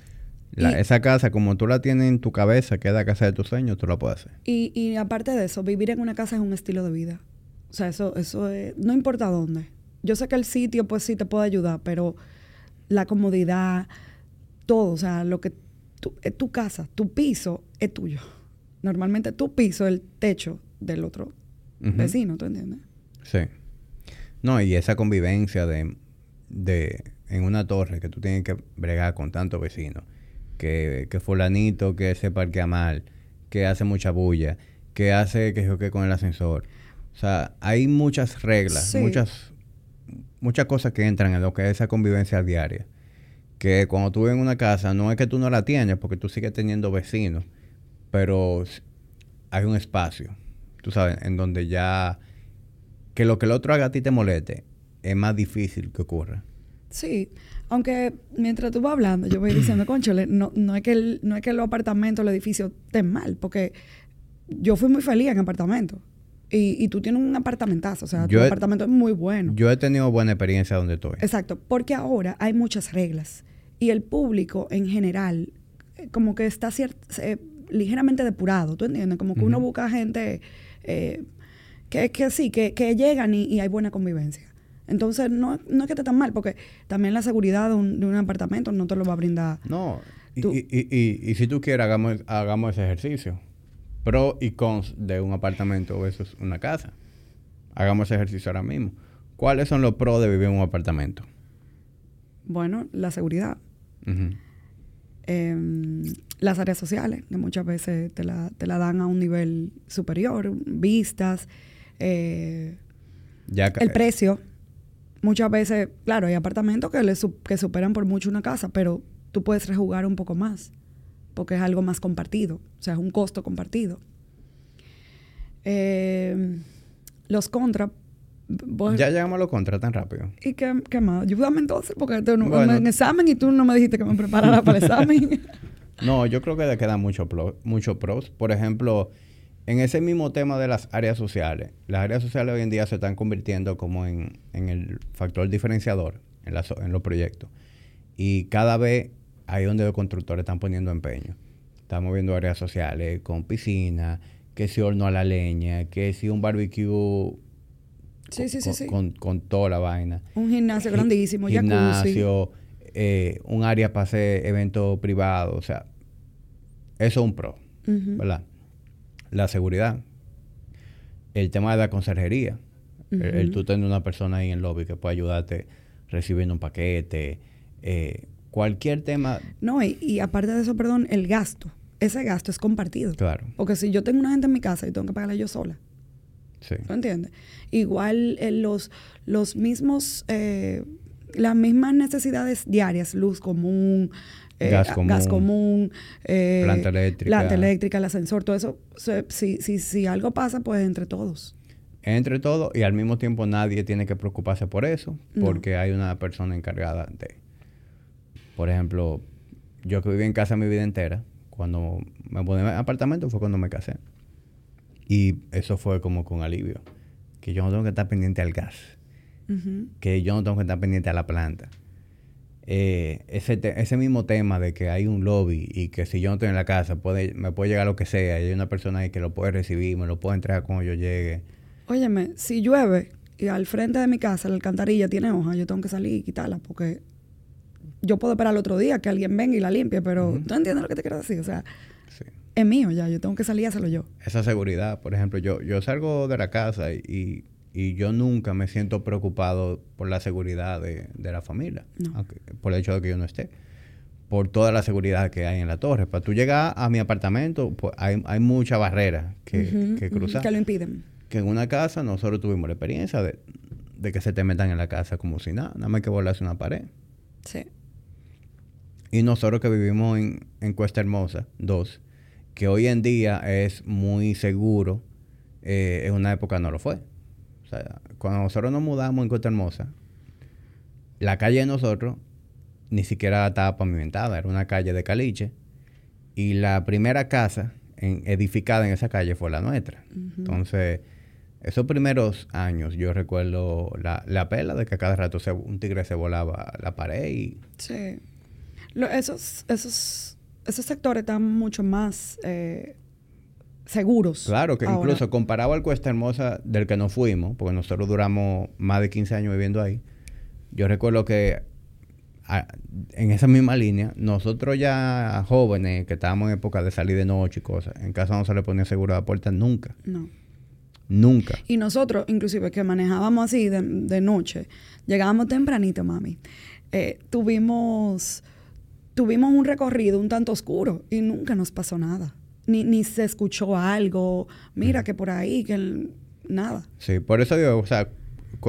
La, y, esa casa, como tú la tienes en tu cabeza, que es la casa de tus sueños, tú la puedes hacer. Y, y aparte de eso, vivir en una casa es un estilo de vida. O sea, eso, eso es, no importa dónde. Yo sé que el sitio, pues sí te puede ayudar, pero la comodidad, todo, o sea, lo que tú, es tu casa, tu piso es tuyo. Normalmente tu piso el techo del otro uh -huh. vecino, ¿tú entiendes? Sí. No, y esa convivencia de, de en una torre que tú tienes que bregar con tantos vecinos, que, que fulanito que se parquea mal, que hace mucha bulla, que hace que choque con el ascensor. O sea, hay muchas reglas, sí. muchas, muchas cosas que entran en lo que es esa convivencia diaria. Que cuando tú vives en una casa, no es que tú no la tienes, porque tú sigues teniendo vecinos, pero hay un espacio, tú sabes, en donde ya que lo que el otro haga a ti te moleste, es más difícil que ocurra. Sí, aunque mientras tú vas hablando, yo voy diciendo, (clears throat) conchole, no, no, es que el, no es que los apartamentos, el edificio estén mal, porque yo fui muy feliz en apartamento. Y, y, tú tienes un apartamentazo, o sea, yo tu he, apartamento es muy bueno. Yo he tenido buena experiencia donde estoy. Exacto, porque ahora hay muchas reglas y el público en general eh, como que está ciert, eh, ligeramente depurado, ¿tú entiendes? Como que uh -huh. uno busca gente eh, que, que sí, que, que llegan y, y, hay buena convivencia. Entonces, no, no es que esté tan mal, porque también la seguridad de un, de un apartamento no te lo va a brindar. No, y, y, y, y si tú quieres, hagamos, hagamos ese ejercicio pros y cons de un apartamento versus una casa. Hagamos ese ejercicio ahora mismo. ¿Cuáles son los pros de vivir en un apartamento? Bueno, la seguridad. Uh -huh. Eh, las áreas sociales, que muchas veces te la, te la, dan a un nivel superior, vistas, eh, ya, el precio. Muchas veces, claro, hay apartamentos que, le, que superan por mucho una casa, pero tú puedes rejugar un poco más porque es algo más compartido, o sea, es un costo compartido. Eh, los contras. Ya llegamos a los contras tan rápido. ¿Y qué, qué más? Ayúdame entonces, porque tú no, bueno, en examen y tú no me dijiste que me preparara para el examen. (laughs) (laughs) no, yo creo que le quedan muchos mucho pros. Por ejemplo, en ese mismo tema de las áreas sociales, las áreas sociales hoy en día se están convirtiendo como en, en el factor diferenciador en, la, en los proyectos. Y cada vez ahí donde los constructores están poniendo empeño. Estamos viendo áreas sociales con piscina, que si horno a la leña, que si un barbecue sí, sí, con, sí, con, con, toda la vaina. Un gimnasio grandísimo, gimnasio, eh, un área para hacer eventos privados, o sea, eso es un pro, uh -huh. ¿verdad? La seguridad, el tema de la conserjería, uh -huh. el, el, tú tener una persona ahí en el lobby que puede ayudarte recibiendo un paquete, eh, cualquier tema. No, y, y aparte de eso, perdón, el gasto. Ese gasto es compartido. Claro. Porque si yo tengo una gente en mi casa y tengo que pagarla yo sola, Sí. ¿tú entiendes? Igual eh, los, los mismos, eh, las mismas necesidades diarias, luz común, eh, Gas común, gas común, planta eléctrica. planta eléctrica, el ascensor, todo eso, si, si, si algo pasa, pues entre todos. Entre todo, y al mismo tiempo nadie tiene que preocuparse por eso, No. porque hay una persona encargada de. Por ejemplo, yo que viví en casa mi vida entera, cuando me mudé a apartamento fue cuando me casé. Y eso fue como con alivio. Que yo no tengo que estar pendiente al gas. Que yo no tengo que estar pendiente a la planta. Eh, ese, te- ese mismo tema de que hay un lobby y que si yo no estoy en la casa puede, me puede llegar lo que sea y hay una persona ahí que lo puede recibir, me lo puede entregar cuando yo llegue. Óyeme, si llueve y al frente de mi casa la alcantarilla tiene hoja, yo tengo que salir y quitarla porque yo puedo esperar el otro día que alguien venga y la limpie, pero ¿tú entiendes lo que te quiero decir? O sea, Sí. Es mío ya, yo tengo que salir y hacerlo yo. Esa seguridad, por ejemplo, yo, yo salgo de la casa y, y yo nunca me siento preocupado por la seguridad de, de la familia, No. aunque- por el hecho de que yo no esté. Por toda la seguridad que hay en la torre. Para tú llegar a mi apartamento, pues hay, hay mucha barrera que, que cruzar. Que lo impiden. que en una casa nosotros tuvimos la experiencia de, de que se te metan en la casa como si nada, nada más que volarse una pared. Sí. Y nosotros que vivimos en, en Cuesta Hermosa, dos, que hoy en día es muy seguro, eh, en una época no lo fue. O sea, cuando nosotros nos mudamos en Cuesta Hermosa, la calle de nosotros ni siquiera estaba pavimentada, era una calle de caliche. Y la primera casa en- edificada en esa calle fue la nuestra. Entonces, esos primeros años, yo recuerdo la, la pela de que a cada rato se- un tigre se volaba la pared y Sí. Lo- esos, esos, esos sectores están mucho más eh, seguros. Claro, que ahora. incluso comparado al Cuesta Hermosa del que nos fuimos, porque nosotros duramos más de 15 años viviendo ahí, yo recuerdo que a- en esa misma línea, nosotros ya jóvenes que estábamos en época de salir de noche y cosas, en casa no se le ponía seguro a la puerta nunca, No. nunca. Y nosotros, inclusive, que manejábamos así de, de noche, llegábamos tempranito, mami. eh, tuvimos, tuvimos un recorrido un tanto oscuro y nunca nos pasó nada. Ni, ni se escuchó algo, mira que por ahí, que el- nada. Sí, por eso digo, o sea,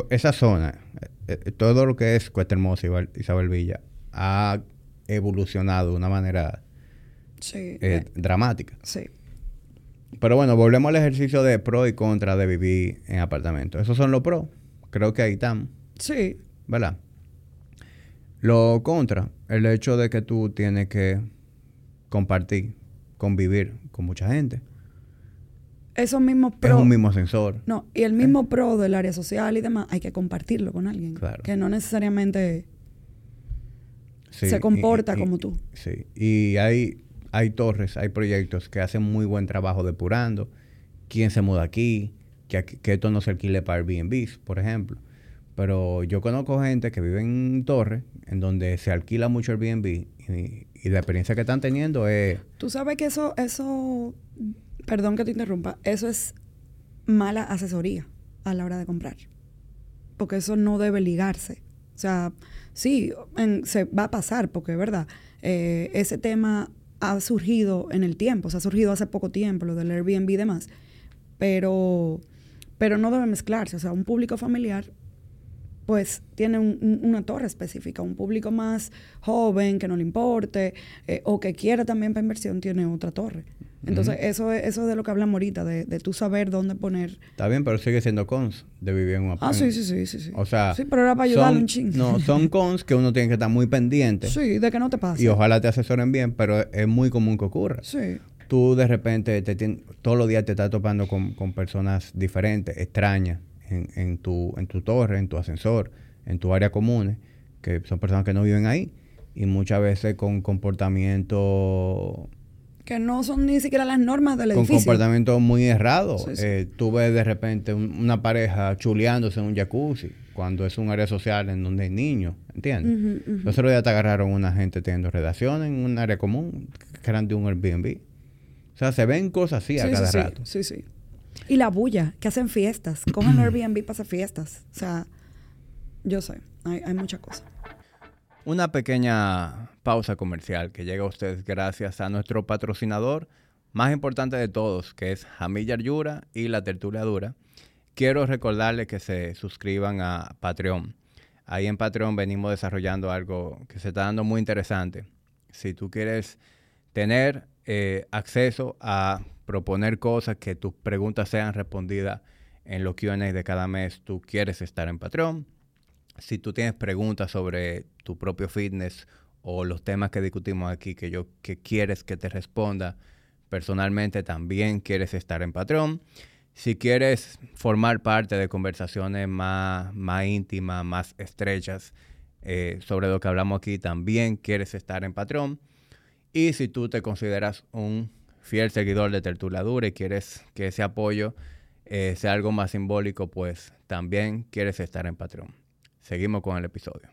esa zona, eh, eh, todo lo que es Cuesta Hermosa y Isabel Villa, ha evolucionado de una manera Sí. eh, dramática. sí. Pero bueno, volvemos al ejercicio de pro y contra de vivir en apartamento. Esos son los pros. Creo que ahí están, Sí. ¿verdad? Lo contra, el hecho de que tú tienes que compartir, convivir con mucha gente. Esos mismos Es pros. un mismo ascensor. No, y el mismo pro del área social y demás, hay que compartirlo con alguien. Claro. Que no necesariamente Sí, se comporta y- como tú. Sí, y hay, hay torres, hay proyectos que hacen muy buen trabajo depurando quién se muda aquí, que, aquí- que esto no se alquile para Airbnb, por ejemplo. Pero yo conozco gente que vive en torres en donde se alquila mucho Airbnb y, y la experiencia que están teniendo es... Tú sabes que eso, eso, perdón que te interrumpa, eso es mala asesoría a la hora de comprar. Porque eso no debe ligarse. O sea, sí, en- se va a pasar, porque es verdad, eh, ese tema ha surgido en el tiempo, o sea, ha surgido hace poco tiempo, lo del Airbnb y demás, pero, pero no debe mezclarse. O sea, un público familiar pues tiene un- un- una torre específica. Un público más joven, que no le importe, eh, o que quiera también para inversión, tiene otra torre. Entonces, eso, es, eso es de lo que hablamos ahorita, de, de tú saber dónde poner. Está bien, pero sigue siendo cons de vivir en una... Ah, sí, sí, sí, sí. Sí, O sea... sí pero era para ayudarle son- un ching. No, son (laughs) cons que uno tiene que estar muy pendiente. Sí, de que no te pase. Y ojalá te asesoren bien, pero es muy común que ocurra. Sí, tú de repente te todos los días te estás topando con, con personas diferentes, extrañas, en, en, tu, en tu torre, en tu ascensor, en tu área común, que son personas que no viven ahí y muchas veces con comportamiento que no son ni siquiera las normas del con edificio. comportamiento muy errado. Sí, sí. Eh, tú ves de repente un- una pareja chuleándose en un jacuzzi cuando es un área social en donde hay niños, ¿entiendes? Ujú, ujú. Los otros días te agarraron una gente teniendo redacción en un área común que eran de un Airbnb. O sea, se ven cosas así a Sí, cada sí, sí, rato. Sí, sí. Y la bulla, que hacen fiestas. Cojan (clears throat) Airbnb para hacer fiestas. O sea, yo sé. hay, hay muchas cosas. Una pequeña pausa comercial que llega a ustedes gracias a nuestro patrocinador más importante de todos, que es Jamilla Yura y La Tertulia Dura. Quiero recordarles que se suscriban a Patreon. Ahí en Patreon venimos desarrollando algo que se está dando muy interesante. Si tú quieres tener eh, acceso a proponer cosas, que tus preguntas sean respondidas en los QA de cada mes, tú quieres estar en Patreon. Si tú tienes preguntas sobre tu propio fitness o los temas que discutimos aquí que yo que quieres que te responda personalmente, también quieres estar en Patreon. Si quieres formar parte de conversaciones más, más íntimas, más estrechas eh, sobre lo que hablamos aquí, también quieres estar en Patreon. Y si tú te consideras un fiel seguidor de Tertuladura y quieres que ese apoyo eh, sea algo más simbólico, pues también quieres estar en Patreon. Seguimos con el episodio.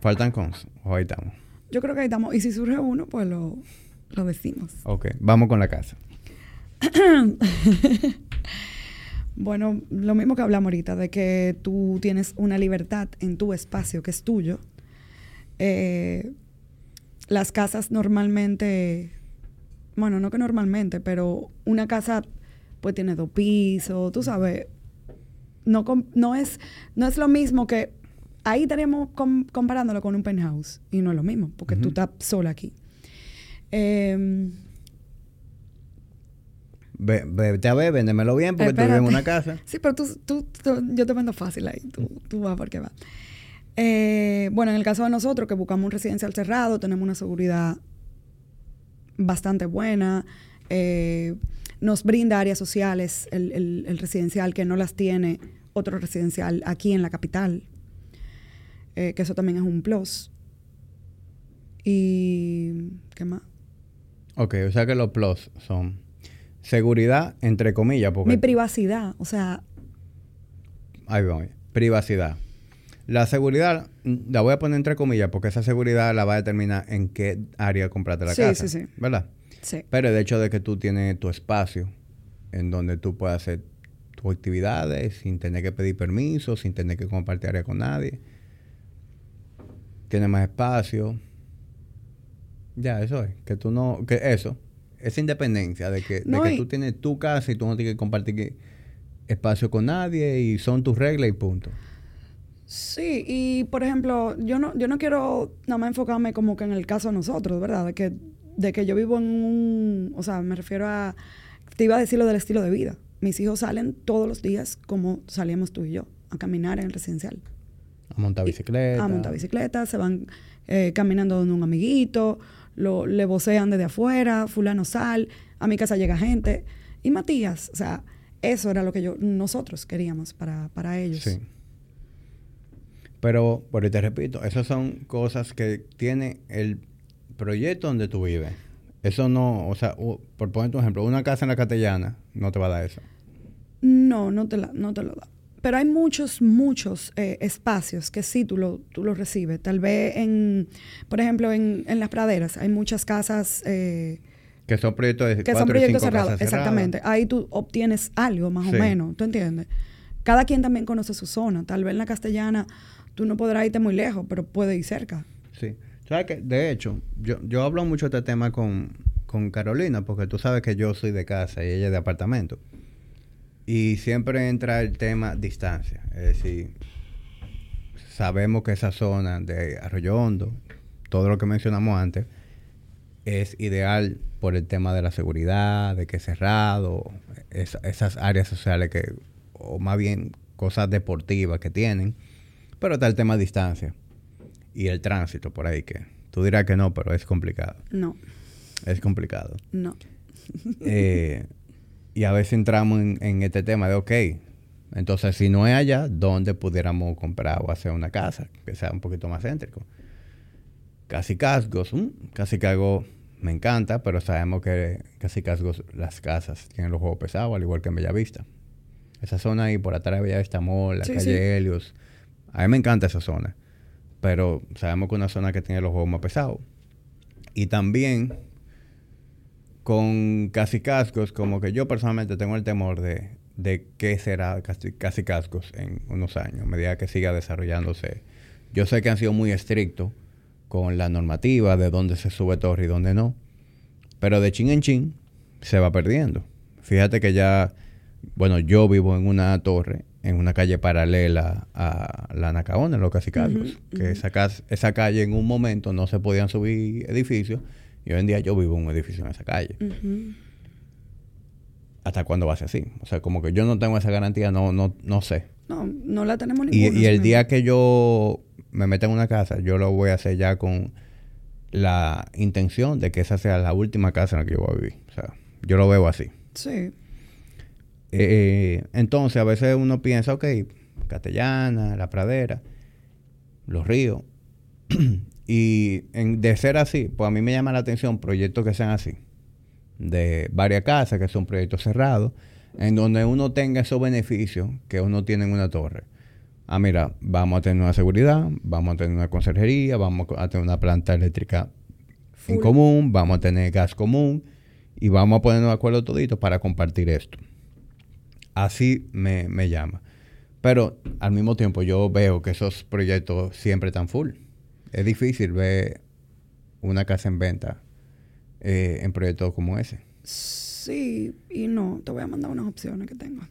¿Faltan cons? ¿O ahí estamos? Yo creo que ahí estamos. Y si surge uno, pues lo, lo decimos. Ok, vamos con la casa. (laughs) bueno, lo mismo que hablamos ahorita, de que tú tienes una libertad en tu espacio que es tuyo. Eh, las casas normalmente, bueno, no que normalmente, pero una casa pues tiene dos pisos, tú sabes, no, no, es, no es lo mismo que ahí estaríamos comparándolo con un penthouse y no es lo mismo, porque tú estás sola aquí. Eh, Vete a ver, véndemelo bien porque tú vives en una casa. Sí, pero tú, tú, yo te vendo fácil ahí. Tú, tú vas porque vas. Eh, bueno, en el caso de nosotros, que buscamos un residencial cerrado, tenemos una seguridad bastante buena. Eh, nos brinda áreas sociales el, el, residencial que no las tiene otro residencial aquí en la capital. Eh, que eso también es un plus. ¿Y qué más? Ok, o sea que los plus son seguridad, entre comillas. Porque Mi privacidad, o sea. Ahí voy. Privacidad. La seguridad la voy a poner entre comillas porque esa seguridad la va a determinar en qué área compraste la casa. Sí, sí, sí. ¿Verdad? Sí. Pero el hecho de que tú tienes tu espacio en donde tú puedas hacer tus actividades sin tener que pedir permiso, sin tener que compartir área con nadie. Tienes más espacio. Ya, eso es. Que tú no. Que eso. Esa independencia de que, de que tú tienes tu casa y tú no tienes que compartir espacio con nadie y son tus reglas y punto. Sí, y por ejemplo, yo no, yo no quiero nada más enfocarme como que en el caso de nosotros, ¿verdad? De que, de que yo vivo en un. O sea, me refiero a. Te iba a decir lo del estilo de vida. Mis hijos salen todos los días como salíamos tú y yo, a caminar en el residencial. A montar bicicleta. a montar bicicleta, se van eh, caminando donde un amiguito, lo, le vocean desde afuera, fulano sal, a mi casa llega gente. Y Matías, o sea, eso era lo que yo, nosotros queríamos para, para ellos. Sí. Pero, por te repito, esas son cosas que tiene el proyecto donde tú vives. Eso no, o sea, por poner un ejemplo, una casa en la Castellana no te va a dar eso. No, no te, la, no te lo da. Pero hay muchos, muchos eh, espacios que sí tú lo, tú lo recibes. Tal vez en, por ejemplo, en, en las praderas hay muchas casas... Eh, que son proyectos de Que son proyectos cerrados, exactamente. Ahí tú obtienes algo, más o menos, ¿tú entiendes? Cada quien también conoce su zona. Tal vez en la castellana tú no podrás irte muy lejos, pero puedes ir cerca. Sí. ¿Sabes que De hecho, yo, yo hablo mucho de este tema con, con Carolina, porque tú sabes que yo soy de casa y ella es de apartamento. Y siempre entra el tema distancia. Es decir, sabemos que esa zona de Arroyo Hondo, todo lo que mencionamos antes, es ideal por el tema de la seguridad, de que es cerrado, esas áreas sociales que, o más bien cosas deportivas que tienen, pero está el tema de distancia y el tránsito por ahí, que tú dirás que no, pero es complicado. No. Es complicado. No. eh, y a veces entramos en, este tema de, ok, entonces si no es allá, ¿dónde pudiéramos comprar o hacer una casa que sea un poquito más céntrico? Casi Casgos, casi Casgos me encanta, pero sabemos que casi Casgos las casas tienen los juegos pesados, al igual que en Bellavista. Esa zona ahí por atrás de Bellavista Mall, la calle Helios. A mí me encanta esa zona, pero sabemos que es una zona que tiene los juegos más pesados. Y también con casi cascos, como que yo personalmente tengo el temor de, de qué será casi, casi cascos en unos años, a medida que siga desarrollándose Yo sé que han sido muy estrictos con la normativa de dónde se sube torre y dónde no. Pero de chin en chin se va perdiendo. Fíjate que ya, bueno, yo vivo en una torre, en una calle paralela a la Nacaona, en los Casicalcos. Que esa, esa calle en un momento no se podían subir edificios. Y hoy en día yo vivo en un edificio en esa calle. ¿Hasta cuándo va a ser así? O sea, como que yo no tengo esa garantía, no, no, no sé. No, no la tenemos ninguna. Y, y el día que yo me meta en una casa, yo lo voy a hacer ya con la intención de que esa sea la última casa en la que yo voy a vivir. O sea, yo lo veo así. Sí. Eh, entonces, a veces uno piensa, ok, Castellana, La Pradera, Los Ríos. (clears throat) y de ser así, pues a mí me llama la atención proyectos que sean así. De varias casas, que son proyectos cerrados, en donde uno tenga esos beneficios que uno tiene en una torre ah, mira, vamos a tener una seguridad, vamos a tener una conserjería, vamos a tener una planta eléctrica en común, vamos a tener gas común y vamos a ponernos de acuerdo toditos para compartir esto. Así me, llama. Pero al mismo tiempo yo veo que esos proyectos siempre están full. Es difícil ver una casa en venta eh, en proyectos como ese. Sí y no. Te voy a mandar unas opciones que tengo.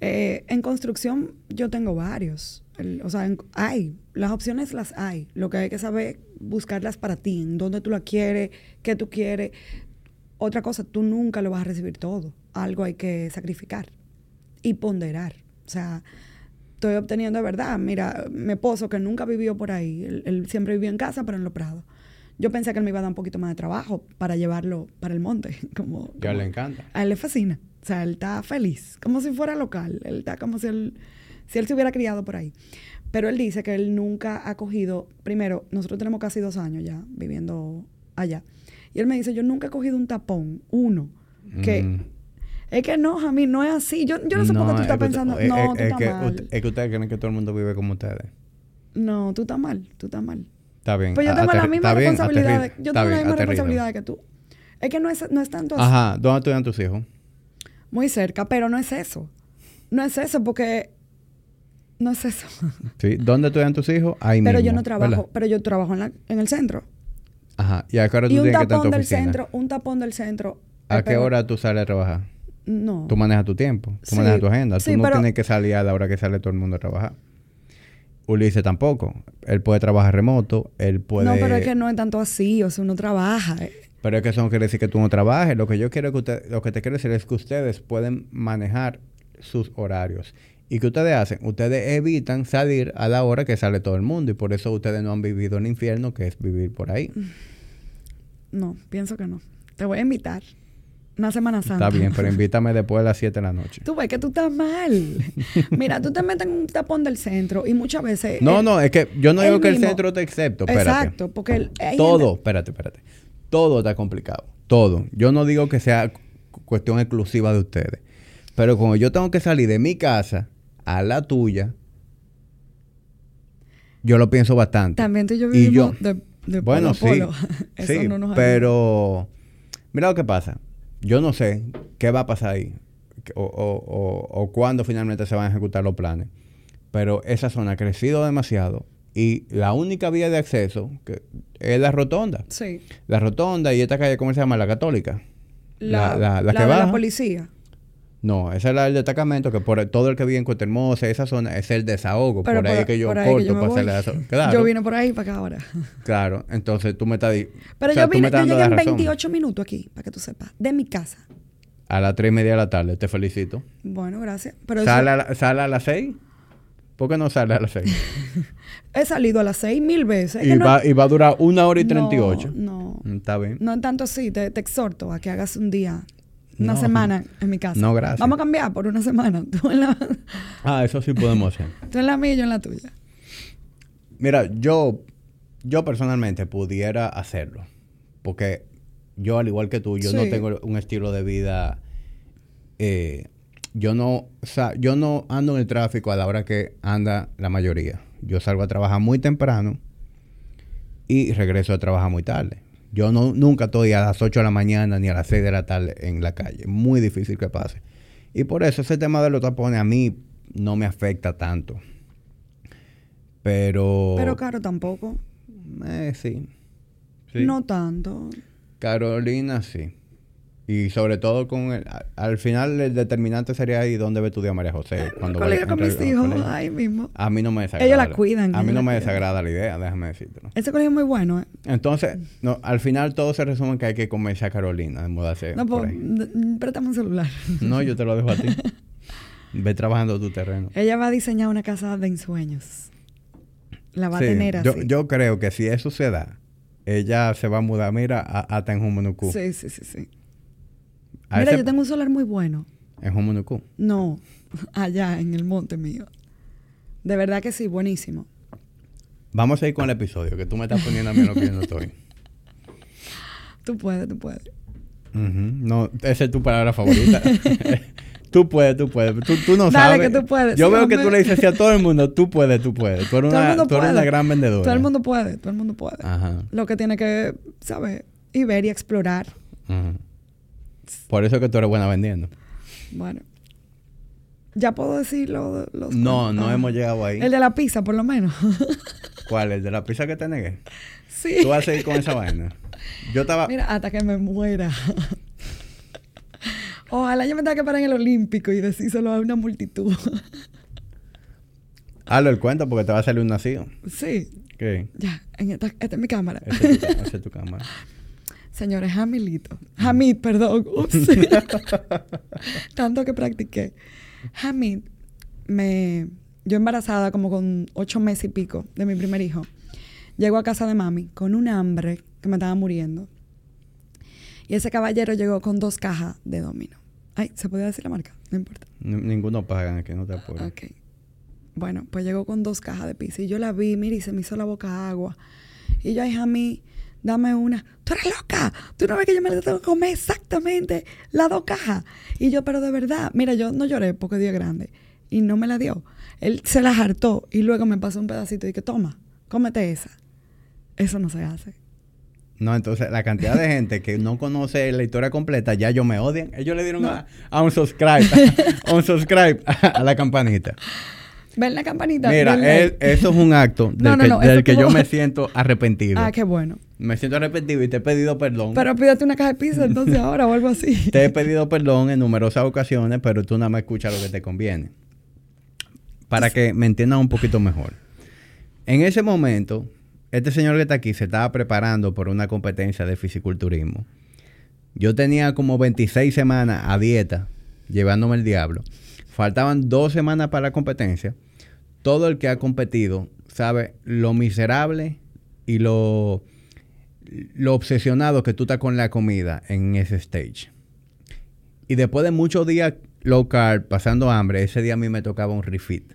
Eh, en construcción yo tengo varios. o sea, hay. Las opciones las hay. Lo que hay que saber buscarlas para ti, en dónde tú la quieres, qué tú quieres. Otra cosa, tú nunca lo vas a recibir todo. Algo hay que sacrificar y ponderar. O sea, estoy obteniendo de verdad. Mira, mi esposo que nunca vivió por ahí, él, siempre vivió en casa, pero en los prados. Yo pensé que él me iba a dar un poquito más de trabajo para llevarlo para el monte. (laughs) Como, ya le encanta. A él le fascina. O sea, él está feliz, como si fuera local. Él está como si él, si él se hubiera criado por ahí. Pero él dice que él nunca ha cogido, primero, nosotros tenemos casi dos años ya viviendo allá. Y él me dice, yo nunca he cogido un tapón, uno, que... Mm. Es que no, a mí no es así. Yo, yo no sé por qué tú estás pensando. no, tú estás mal. es que ustedes creen que todo el mundo vive como ustedes. No, tú estás mal. Tú estás mal. Está bien. Pues yo tengo la misma responsabilidad. yo tengo la misma responsabilidad que tú. Es que no es, no es tanto así. Ajá. ¿Dónde estudian tus hijos? muy cerca, pero no es eso. No es eso porque no es eso. Sí, ¿dónde estudian tus hijos? Ahí pero yo no trabajo, pero yo trabajo en, la, en el centro. Ajá. ¿Y a qué hora tú y tienes que estar en tu del centro, un tapón del centro. ¿A qué hora tú sales a trabajar? No. Tú manejas tu tiempo, tú manejas tu agenda. tú no tienes que salir a la hora que sale todo el mundo a trabajar. Ulises tampoco. Él puede trabajar remoto, él puede... No, pero es que no es tanto así, o sea, uno trabaja. Pero es que eso no quiere decir que tú no trabajes. Lo que yo quiero que usted, lo que te quiero decir es que ustedes pueden manejar sus horarios. ¿Y qué ustedes hacen? Ustedes evitan salir a la hora que sale todo el mundo y por eso ustedes no han vivido el infierno que es vivir por ahí. No, pienso que no. Te voy a invitar. Una Semana Santa. Está bien, pero invítame después de las 7 de la noche. Tú ves que tú estás mal. (laughs) Mira, tú te metes en un tapón del centro y muchas veces... No, no, es que yo no digo que el centro te excepto. Espérate. Exacto, porque... Todo, espérate, espérate todo está complicado. Todo. Yo no digo que sea cuestión exclusiva de ustedes. Pero como yo tengo que salir de mi casa a la tuya, yo lo pienso bastante. También tú y yo vivimos de, de bueno, sí, (laughs) sí pero mira lo que pasa. Yo no sé qué va a pasar ahí o, o, o cuándo finalmente se van a ejecutar los planes. Pero esa zona ha crecido demasiado y la única vía de acceso que es la rotonda. Sí. La rotonda y esta calle, ¿cómo se llama? La católica. La, la, la, que de la policía. No, esa es la del destacamento, que por todo el que vive en Cotehermosa, esa zona, es el desahogo. por, ahí que yo corto para hacerle eso. Claro. Yo vine por ahí para acá ahora. (laughs) claro, entonces tú me estás Pero yo vine, yo llegué en 28 minutos aquí, para que tú sepas, de mi casa. A las 3 y media de la tarde, te felicito. Bueno, gracias. ¿Sale, a, ¿Sale a las 6? ¿Por qué no sale a las 6? (laughs) He salido a las 6 mil veces. Y, va, y va a durar una hora y 38. No, no. Está bien. No tanto así. Te, exhorto a que hagas un día, una semana en mi casa. No, gracias. Vamos a cambiar por una semana. (laughs) Ah, eso sí podemos hacer. Tú en la mía y yo en la tuya. Mira, yo, yo personalmente pudiera hacerlo. Porque yo, al igual que tú, yo no tengo un estilo de vida... Eh, yo no, o sea, yo no ando en el tráfico a la hora que anda la mayoría. Yo salgo a trabajar muy temprano y regreso a trabajar muy tarde. Yo no, nunca estoy a las 8 de la mañana ni a las 6 de la tarde en la calle. Muy difícil que pase. Y por eso ese tema de los tapones a mí no me afecta tanto. Pero... Pero caro tampoco. Eh, sí. Sí. No tanto. Carolina, sí. Y sobre todo con el, al final el determinante sería ahí donde ve tu día María José. (laughs) Cuando con mis hijos, ahí mismo. A mí no me desagrada. Ellos la cuidan, A mí no me cuidan. desagrada la idea, déjame decirte. Ese colegio es muy bueno, ¿eh? Entonces, no, al final todo se resume en que hay que comerse a Carolina de mudarse No, por pues, préstame un celular. (laughs) No, yo te lo dejo a ti. (laughs) Ve trabajando tu terreno. Ella va a diseñar una casa de ensueños. La va Sí, a tener así. yo, yo creo que si eso se da, ella se va a mudar, mira, a- hasta en Jumunucú. Sí, sí, sí, sí. A Mira, yo tengo un solar muy bueno. En Jumunucú. No, (laughs) allá en el monte mío. De verdad que sí, buenísimo. Vamos a ir con el episodio, que tú me estás poniendo a mí lo que yo no estoy. (laughs) Tú puedes, tú puedes. No, esa es tu palabra favorita. (laughs) tú puedes, tú puedes. Tú, tú no Dale, sabes. que tú puedes. Yo Sí, veo que tú le dices así a todo el mundo, tú puedes, tú puedes. Tú eres, una, eres puede. una gran vendedora. Todo el mundo puede, todo el mundo puede. Ajá. Lo que tiene que, ¿sabes? Y ver y explorar. Por eso es que tú eres buena vendiendo. Bueno. Ya puedo decir lo- los... No, no hemos llegado ahí. El de la pizza, por lo menos. (laughs) ¿Cuál? ¿El de la pizza que te negué? sí. Tú vas a seguir con esa vaina. Yo estaba... Mira, hasta que me muera. (laughs) Ojalá yo me tenga que parar en el Olímpico y decírselo a una multitud. (laughs) Hazlo el cuento porque te va a salir un nacido. sí. ¿Qué? Ya, en esta, esta es mi cámara. Esa es tu, esa es tu cámara. Señores, Hamilito. Hamid, perdón. Ups. (laughs) Tanto que practiqué. Hamid, me... Yo embarazada como con ocho meses y pico de mi primer hijo. Llego a casa de mami con un hambre que me estaba muriendo. Y ese caballero llegó con dos cajas de domino. Ay, ¿se podía decir la marca? No importa. N- ninguno pagan, que no te apures. Ok. Bueno, pues llegó con dos cajas de pizza y yo la vi, mira, y se me hizo la boca agua. Y yo, ay, a mí, dame una. ¡Tú eres loca! ¿Tú no ves que yo me la tengo que comer exactamente las dos cajas? Y yo, pero de verdad, mira, yo no lloré porque Dios es grande. Y no me la dio. Él se la hartó y luego me pasó un pedacito y que toma, cómete esa. Eso no se hace. No, entonces la cantidad de gente que no conoce la historia completa, ya ellos me odian. Ellos le dieron No. a, a un subscribe, (laughs) a un subscribe a la campanita. Ven la campanita. Mira, es- eso es un acto (laughs) del No, no, que, del yo me (laughs) siento arrepentido. Ah, qué bueno. Me siento arrepentido y te he pedido perdón. Pero pídete una caja de pizza entonces (laughs) ahora o algo así. Te he pedido perdón en numerosas ocasiones, pero tú nada más escuchas lo que te conviene. Para que me entiendan un poquito mejor. En ese momento, este señor que está aquí se estaba preparando por una competencia de fisiculturismo. Yo tenía como 26 semanas a dieta, llevándome el diablo. Faltaban dos semanas para la competencia. Todo el que ha competido sabe lo miserable y lo, lo obsesionado que tú estás con la comida en ese stage. Y después de muchos días low carb, pasando hambre, ese día a mí me tocaba un refit.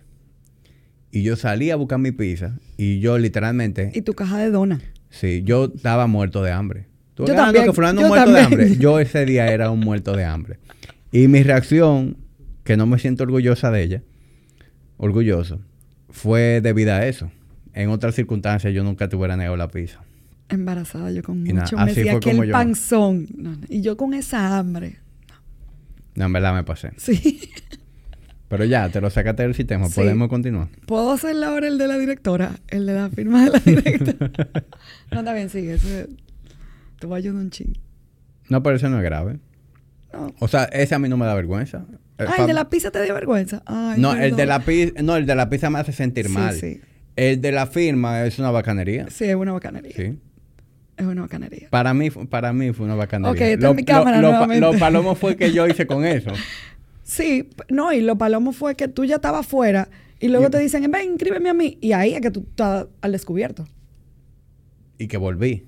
Y yo salí a buscar mi pizza y yo literalmente, Y tu caja de dona. sí, yo estaba muerto de hambre. Tú Yo ah, también, que yo muerto de hambre. Yo ese día era un muerto de hambre. Y mi reacción, que no me siento orgullosa de ella, orgulloso, fue debida a eso. En otras circunstancias yo nunca te hubiera negado la pizza. Embarazada yo con Y mucho. Me decía fue que como el yo. panzón. No, no. Y yo con esa hambre. No, en verdad me pasé. Sí. Pero ya, te lo sacaste del sistema. Sí. Podemos continuar. ¿Puedo hacerle ahora el de la directora? El de la firma de la directora. (laughs) no, está bien, sigue. Ese, te voy a ayudar un ching. No, pero eso no es grave. No. O sea, ese a mí no me da vergüenza. Eh, Ay, el de la pizza te dio vergüenza. Ay, no, el de la pizza, no, el de la pizza me hace sentir Sí, mal. sí. El de la firma es una bacanería. Sí, es una bacanería. Sí. Es una bacanería. Para mí, para mí fue una bacanería. Ok, esta es mi cámara lo, nuevamente. lo palomo fue que yo hice con eso. (laughs) Sí, no, y lo palomo fue que tú ya estabas afuera y luego Y- te dicen, ven, inscríbeme a mí. Y ahí es que tú estás al descubierto. Y que volví.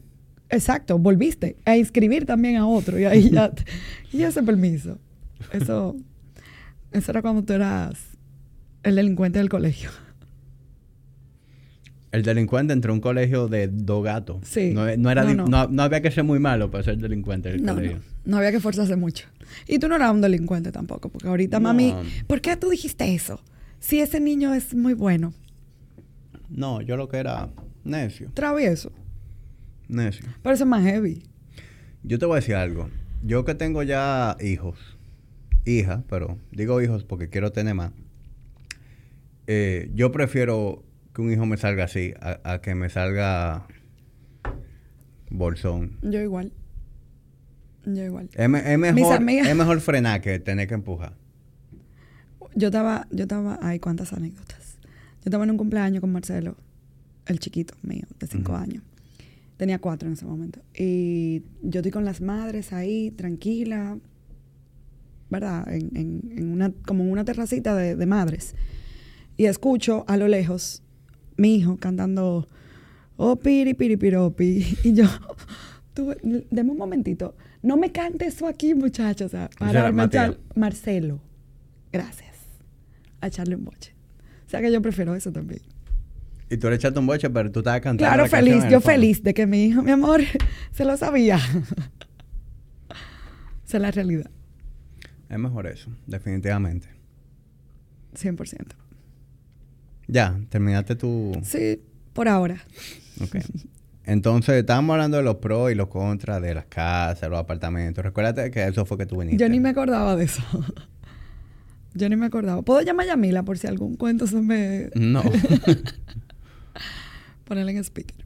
Exacto, volviste a inscribir también a otro y ahí ya, (laughs) y ese permiso. Eso, eso era cuando tú eras el delincuente del colegio. (laughs) El delincuente entró a un colegio de dos gatos. Sí. No, no era No, no. había que ser muy malo para ser delincuente del colegio. no había que forzarse mucho. Y tú no eras un delincuente tampoco, porque ahorita mami, ¿por qué tú dijiste eso? Si ese niño es muy bueno, No, yo lo que era necio. travieso, Necio. pero eso es más heavy. Yo te voy a decir algo. Yo que tengo ya hijos, hijas, pero digo hijos porque quiero tener más. eh, yo prefiero que un hijo me salga así a, a que me salga bolsón. Yo igual. Yo igual. Es, mejor, es mejor frenar que tener que empujar. Yo estaba, yo estaba, ay, cuántas anécdotas. Yo estaba en un cumpleaños con Marcelo, el chiquito mío, de cinco años. Tenía cuatro en ese momento. Y yo estoy con las madres ahí, tranquila, ¿verdad? En, en- en una, como en una terracita de, de madres. Y escucho a lo lejos mi hijo cantando, oh, piri, piri, piropi. (laughs) Y yo, (laughs) tú, deme un momentito. No me cante eso aquí, muchachos. O sea, para Mateo. Marcelo. Gracias. A echarle un boche. O sea que yo prefiero eso también. Y tú le echaste un boche, pero tú estabas cantando. Claro, la feliz. Yo feliz de que mi hijo, mi amor, (laughs) se lo sabía. Esa es la realidad. Es mejor eso, definitivamente. 100%. Ya, terminaste tu... Sí, por ahora. Ok. Entonces, estábamos hablando de los pros y los contras de las casas, los apartamentos. Recuérdate que eso fue que tú viniste. Yo ni me acordaba de eso. (laughs) Yo ni me acordaba. ¿Puedo llamar a Yamila por si algún cuento se me... No. (laughs) Ponerle en speaker.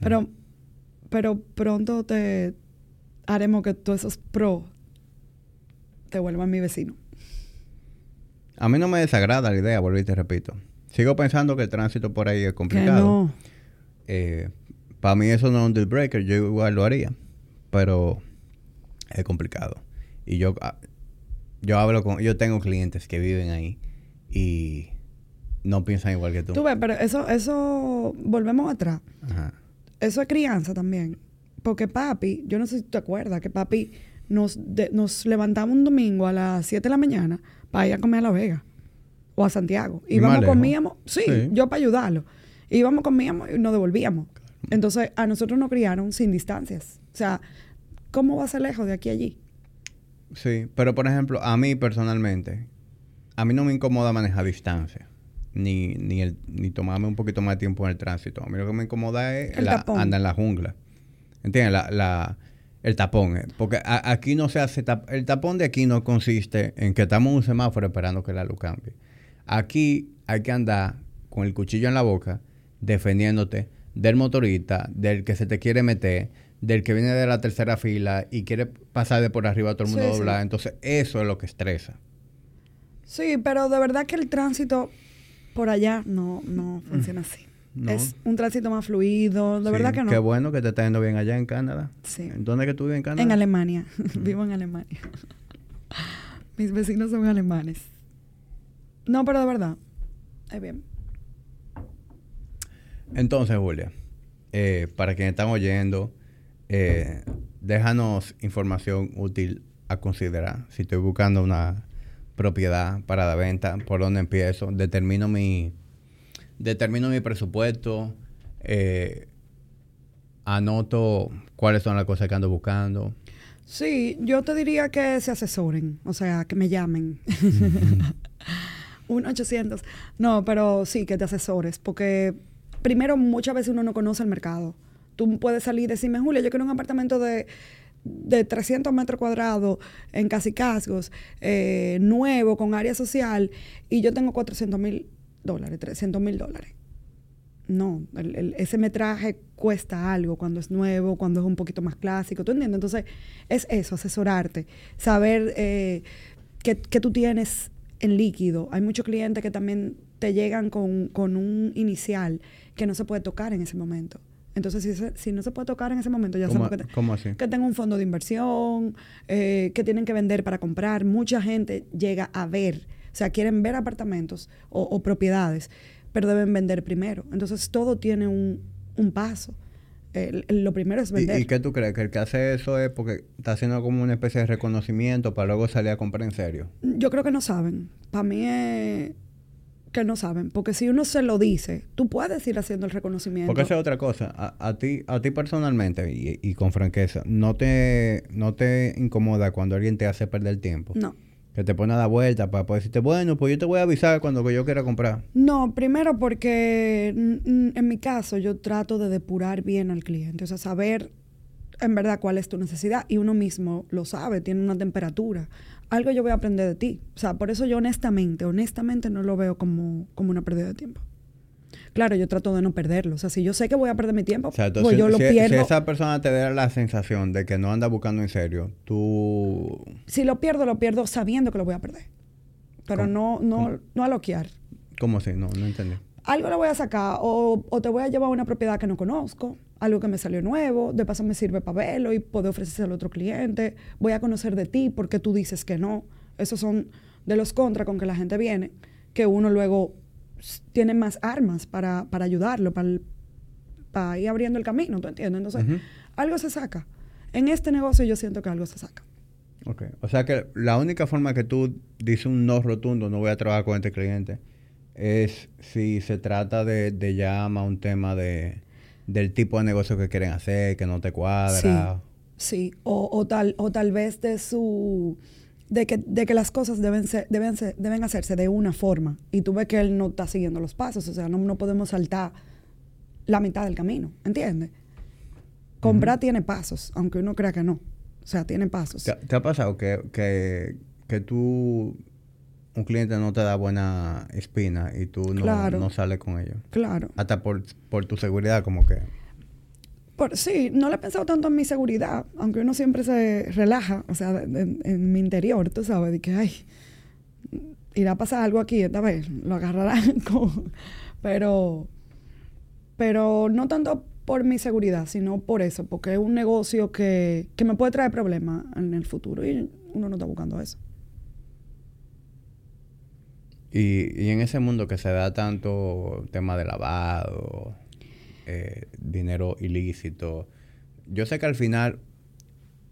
Pero, pero pronto te haremos que todos esos pros te vuelvan mi vecino. A mí no me desagrada la idea, volví y te repito. Sigo pensando que el tránsito por ahí es complicado. no. para mí eso no es un deal breaker, yo igual lo haría. Pero es complicado. Y yo, ah, yo hablo con... Yo tengo clientes que viven ahí y no piensan igual que tú. Tú ves, pero eso, eso, volvemos atrás. Ajá. Eso es crianza también. Porque papi, yo no sé si tú te acuerdas que papi nos, de- nos levantamos un domingo a las 7 de la mañana para ir a comer a La Vega o a Santiago. ¿Y Íbamos, comíamos, sí, Sí. yo para ayudarlo. Íbamos, comíamos y nos devolvíamos. Entonces, a nosotros nos criaron sin distancias. O sea, ¿cómo va a ser lejos de aquí a allí? Sí, pero por ejemplo, a mí personalmente, a mí no me incomoda manejar distancia. Ni, ni, el, ni tomarme un poquito más de tiempo en el tránsito. A mí lo que me incomoda es la- andar en la jungla. ¿Entiendes? La, la, el tapón. eh. Porque a- aquí no se hace... tap- el tapón de aquí no consiste en que estamos en un semáforo esperando que la luz cambie. Aquí hay que andar con el cuchillo en la boca defendiéndote del motorista, del que se te quiere meter, del que viene de la tercera fila y quiere pasar de por arriba a todo el mundo Sí, sí. doblado. Entonces, eso es lo que estresa. Sí, pero de verdad que el tránsito por allá no, no funciona así. No. Es un tránsito más fluido, de Sí, verdad que no. Qué bueno que te está yendo bien allá en Canadá. Sí. ¿En ¿Dónde es que tú vives en Canadá? En Alemania. (laughs) Vivo en Alemania. Mis vecinos son alemanes. No, pero de verdad. Es bien. Entonces, Julia, eh, para quienes están oyendo, eh, déjanos información útil a considerar. Si estoy buscando una propiedad para la venta, por dónde empiezo, determino mi, determino mi presupuesto, eh, anoto cuáles son las cosas que ando buscando. Sí, yo te diría que se asesoren, o sea, que me llamen. (laughs) Un 800. No, pero sí, que te asesores, porque primero muchas veces uno no conoce el mercado. Tú puedes salir y decirme, Julia, yo quiero un apartamento de, de 300 metros cuadrados en Casicasgos, eh, nuevo, con área social, y yo tengo 400 mil dólares, 300 mil dólares. No, el- el- ese metraje cuesta algo cuando es nuevo, cuando es un poquito más clásico, ¿tú entiendes? Entonces, es eso, asesorarte, saber eh, qué, qué tú tienes en líquido. Hay muchos clientes que también te llegan con, con un inicial que no se puede tocar en ese momento. Entonces, si, se- si no se puede tocar en ese momento, ya ¿Cómo, sabemos que, te- así? que tengan un fondo de inversión, eh, que tienen que vender para comprar. Mucha gente llega a ver, sea, quieren ver apartamentos o, o propiedades, pero deben vender primero. Entonces, todo tiene un, un paso. Lo primero es vender. ¿Y, ¿Y qué tú crees? ¿Que el que hace eso es porque está haciendo como una especie de reconocimiento para luego salir a comprar en serio? Yo creo que no saben. Para mí es que no saben. Porque si uno se lo dice, tú puedes ir haciendo el reconocimiento. Porque esa es otra cosa. A, a ti, a ti personalmente y, y con franqueza, ¿no te, ¿no te incomoda cuando alguien te hace perder tiempo? No. Que te pone a dar vuelta para poder decirte, bueno, pues yo te voy a avisar cuando yo quiera comprar. No, primero porque en mi caso yo trato de depurar bien al cliente, o sea, saber en verdad cuál es tu necesidad y uno mismo lo sabe, tiene una temperatura. Algo yo voy a aprender de ti. O sea, por eso yo honestamente, honestamente no lo veo como, como una pérdida de tiempo. Claro, yo trato de no perderlo. O sea, si yo sé que voy a perder mi tiempo, O sea, pues entonces, yo lo si, pierdo. si esa persona te da la sensación de que no anda buscando en serio, tú... Si lo pierdo, lo pierdo sabiendo que lo voy a perder. Pero no, no, no a loquear. ¿Cómo así? No, no entendí. Algo le voy a sacar o, o te voy a llevar a una propiedad que no conozco, algo que me salió nuevo, de paso me sirve para verlo y poder ofrecerse al otro cliente. Voy a conocer de ti porque tú dices que no. Esos son de los contras con que la gente viene, que uno luego s- tiene más armas para, para ayudarlo, para, el- para ir abriendo el camino, ¿tú entiendes? Entonces, algo se saca. En este negocio yo siento que algo se saca. Ok. O sea que la única forma que tú dices un no rotundo, no voy a trabajar con este cliente, es si se trata de, de llama un tema de del tipo de negocio que quieren hacer, que no te cuadra. Sí, o, o tal, o tal vez de su de que, de que las cosas deben ser, deben ser- deben hacerse de una forma. Y tú ves que él no está siguiendo los pasos. O sea, no, no podemos saltar la mitad del camino. ¿Entiendes? Comprar tiene pasos, aunque uno crea que no. O sea, tiene pasos. ¿Te, te ha pasado que, que, que tú, un cliente no te da buena espina y tú no, Claro. no sales con ellos? Claro. Hasta por, por tu seguridad, como que... Por, sí, no le he pensado tanto en mi seguridad, aunque uno siempre se relaja, o sea, en, mi interior, tú sabes, de que, ay, irá a pasar algo aquí esta vez, lo agarrarán. (laughs) Pero, pero no tanto por mi seguridad, sino por eso, porque es un negocio que, que me puede traer problemas en el futuro y uno no está buscando eso. Y, y en ese mundo que se da tanto tema de lavado, eh, dinero ilícito, yo sé que al final,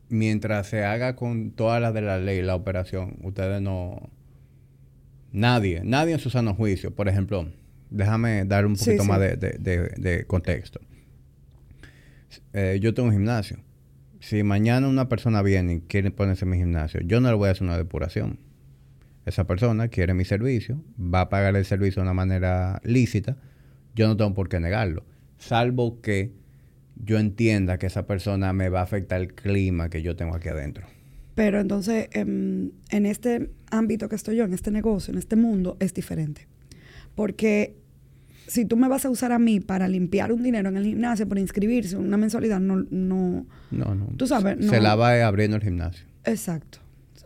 mientras se haga con todas las de la ley la operación, ustedes no... Nadie, nadie en su sano juicio, por ejemplo, déjame dar un Sí, poquito sí. más de, de- de- de contexto. Eh, yo tengo un gimnasio. Si mañana una persona viene y quiere ponerse en mi gimnasio, yo no le voy a hacer una depuración. Esa persona quiere mi servicio, va a pagar el servicio de una manera lícita, yo no tengo por qué negarlo. Salvo que yo entienda que esa persona me va a afectar el clima que yo tengo aquí adentro. Pero entonces, em, en este ámbito que estoy yo, en este negocio, en este mundo, es diferente. Porque si tú me vas a usar a mí para limpiar un dinero en el gimnasio por inscribirse, una mensualidad, no, no, No, no. Tú sabes, Se no. lava eh, abriendo el gimnasio. exacto,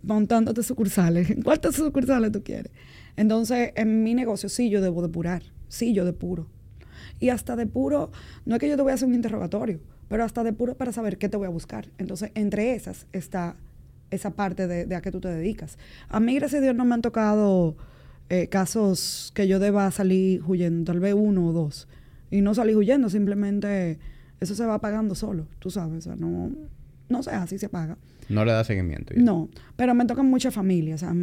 montándote sucursales. (laughs) ¿Cuántas sucursales tú quieres? Entonces, en mi negocio sí yo debo depurar, sí yo depuro. Y hasta depuro, no es que yo te voy a hacer un interrogatorio, pero hasta depuro para saber qué te voy a buscar. Entonces, entre esas está esa parte de, de a qué tú te dedicas. A mí, gracias a Dios, no me han tocado eh, casos que yo deba salir huyendo, tal vez uno o dos. Y no salir huyendo, simplemente eso se va pagando solo, tú sabes. O sea, no, no sé, así se paga. No le da seguimiento. ya. No, pero me tocan muchas familias. O sea,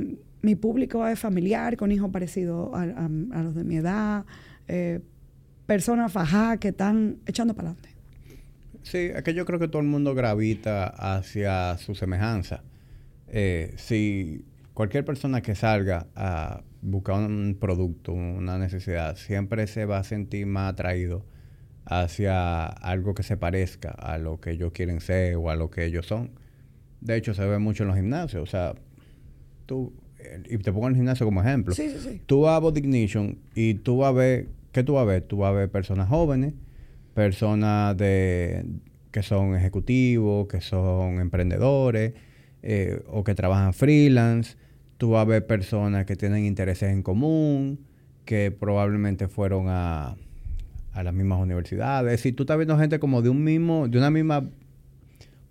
mi público es familiar, con hijos parecidos a, a- a los de mi edad, eh, personas fajadas que están echando para adelante. Sí, es que yo creo que todo el mundo gravita hacia su semejanza. Eh, si cualquier persona que salga a buscar un producto, una necesidad, siempre se va a sentir más atraído hacia algo que se parezca a lo que ellos quieren ser o a lo que ellos son. De hecho, se ve mucho en los gimnasios. O sea, tú, eh, y te pongo el gimnasio como ejemplo. Sí, sí, sí. Tú vas a Body Ignition y tú vas a ver, ¿qué tú vas a ver? Tú vas a ver personas jóvenes, personas de que son ejecutivos, que son emprendedores, eh, o que trabajan freelance. Tú vas a ver personas que tienen intereses en común, que probablemente fueron a, a las mismas universidades. Si tú estás viendo gente como de un mismo, de una misma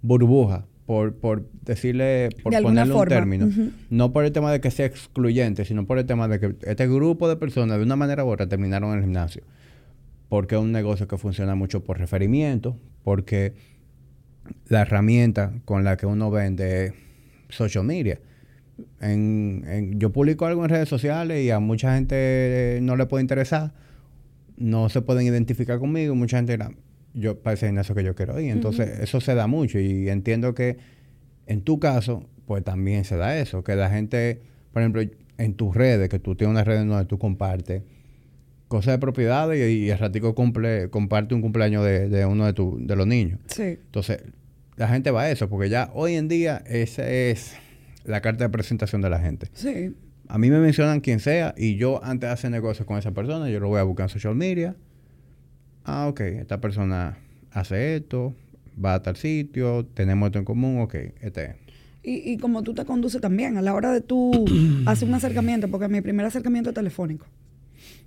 burbuja, por, por decirle, por De ponerle un término. No por el tema de que sea excluyente, sino por el tema de que este grupo de personas, de una manera u otra, terminaron en el gimnasio. Porque es un negocio que funciona mucho por referimiento, porque la herramienta con la que uno vende es social media. En, en- yo publico algo en redes sociales y a mucha gente no le puede interesar, no se pueden identificar conmigo, mucha gente dirá, yo para ese gimnasio que yo quiero ir. Entonces, eso se da mucho y entiendo que en tu caso, pues también se da eso, que la gente, por ejemplo, en tus redes, que tú tienes una red donde tú compartes cosas de propiedades y, y al ratico cumple, comparte un cumpleaños de, de uno de, tu, de los niños. Sí. Entonces, la gente va a eso, porque ya hoy en día esa es la carta de presentación de la gente. Sí. A mí me mencionan quien sea y yo antes de hacer negocios con esa persona, yo lo voy a buscar en social media ah, ok, esta persona hace esto, va a tal sitio, tenemos esto en común, ok, este es. Y, y como tú te conduces también, a la hora de tú (clears throat) hacer un acercamiento, porque mi primer acercamiento es telefónico,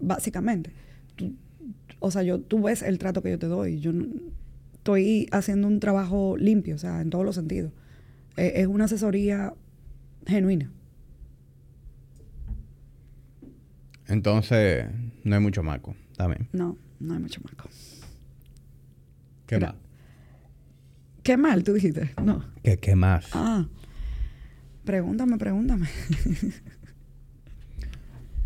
básicamente. Tú- o sea, yo, tú ves el trato que yo te doy. Yo estoy haciendo un trabajo limpio, o sea, en todos los sentidos. Eh, es una asesoría genuina. Entonces, no hay mucho marco, también. No, no hay mucho marco. ¿Qué Mira. más? ¿Qué mal tú dijiste? No. ¿Qué, qué más? Ah. Pregúntame, pregúntame. (laughs)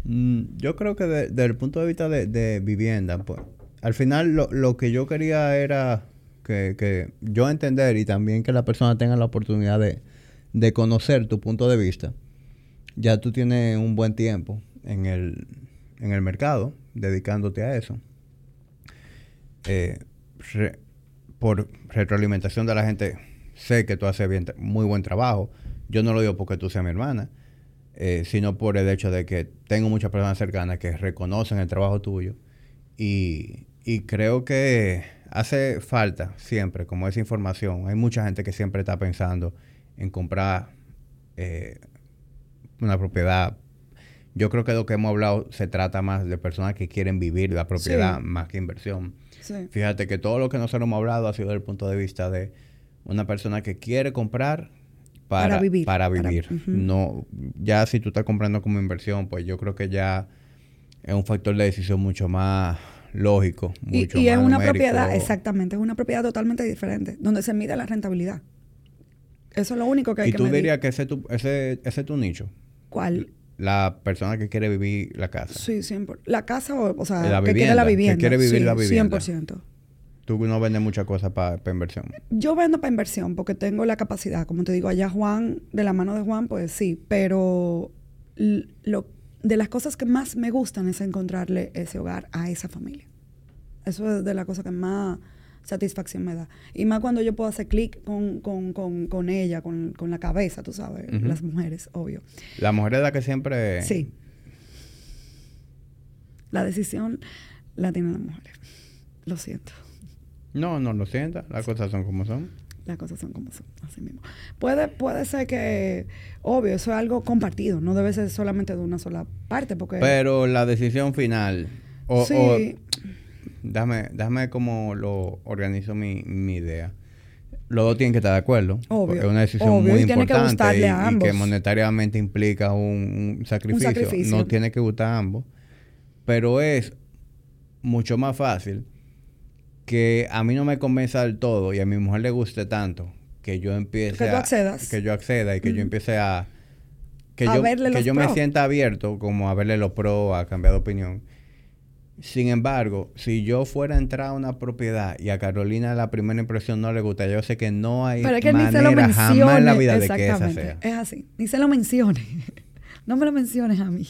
Mm, yo creo que de- desde el punto de vista de, de vivienda, pues, al final lo, lo que yo quería era que, que yo entender y también que la persona tenga la oportunidad de, de conocer tu punto de vista. Ya tú tienes un buen tiempo en el, en el mercado dedicándote a eso. Eh, re- por retroalimentación de la gente, sé que tú haces bien, muy buen trabajo. Yo no lo digo porque tú seas mi hermana, eh, sino por el hecho de que tengo muchas personas cercanas que reconocen el trabajo tuyo y, y creo que hace falta siempre como esa información. Hay mucha gente que siempre está pensando en comprar eh, una propiedad. Yo creo que lo que hemos hablado se trata más de personas que quieren vivir la propiedad Sí. más que inversión. Sí. Fíjate que todo lo que nosotros hemos hablado ha sido desde el punto de vista de una persona que quiere comprar para, Para vivir, para para- vivir. No, ya si tú estás comprando como inversión, pues yo creo que ya es un factor de decisión mucho más lógico, Y, mucho y es más una numérico. propiedad, exactamente, es una propiedad totalmente diferente, donde se mide la rentabilidad. Eso es lo único que hay Y que tú medir. dirías que ese es tu, ese, ese es tu nicho. ¿Cuál? La persona que quiere vivir la casa. Sí, 100%. La casa, o, o sea, La que quiere vivienda, la que vivienda. quiere vivir Sí, la vivienda. 100%. Tú no vendes muchas cosas para inversión. Yo vendo para inversión porque tengo la capacidad. Como te digo, allá Juan, de la mano de Juan, pues sí. Pero lo, de las cosas que más me gustan es encontrarle ese hogar a esa familia. Eso es de las cosas que más satisfacción me da. Y más cuando yo puedo hacer clic con, con, con, con ella, con, con la cabeza, tú sabes, las mujeres, obvio. La mujer es la que siempre... Sí. La decisión la tienen las mujeres. Lo siento. No, no lo sientas. Las cosas son como son. Las cosas son como son, así mismo. Puede, puede ser que, obvio, eso es algo compartido, no debe ser solamente de una sola parte, porque... Pero la decisión final... O, sí, o- Déjame, déjame cómo lo organizo mi, mi idea. Los dos tienen que estar de acuerdo. Obvio, porque Es una decisión obvio, muy y tiene que importante gustarle y, a y que monetariamente implica un, un sacrificio. sacrificio. No tiene que gustar a ambos. Pero es mucho más fácil que a mí no me convenza del todo y a mi mujer le guste tanto que yo empiece Que tú a- accedas. que yo acceda y que yo Ujú. empiece a que A yo, verle que los yo me sienta abierto como a verle los pros, a cambiar de opinión. Sin embargo, si yo fuera a entrar a una propiedad y a Carolina la primera impresión no le gusta, yo sé que no hay pero es que ni se lo manera mencione. jamás en la vida de que esa exactamente. sea. Es así. Ni se lo mencione. (laughs) no me lo menciones a mí.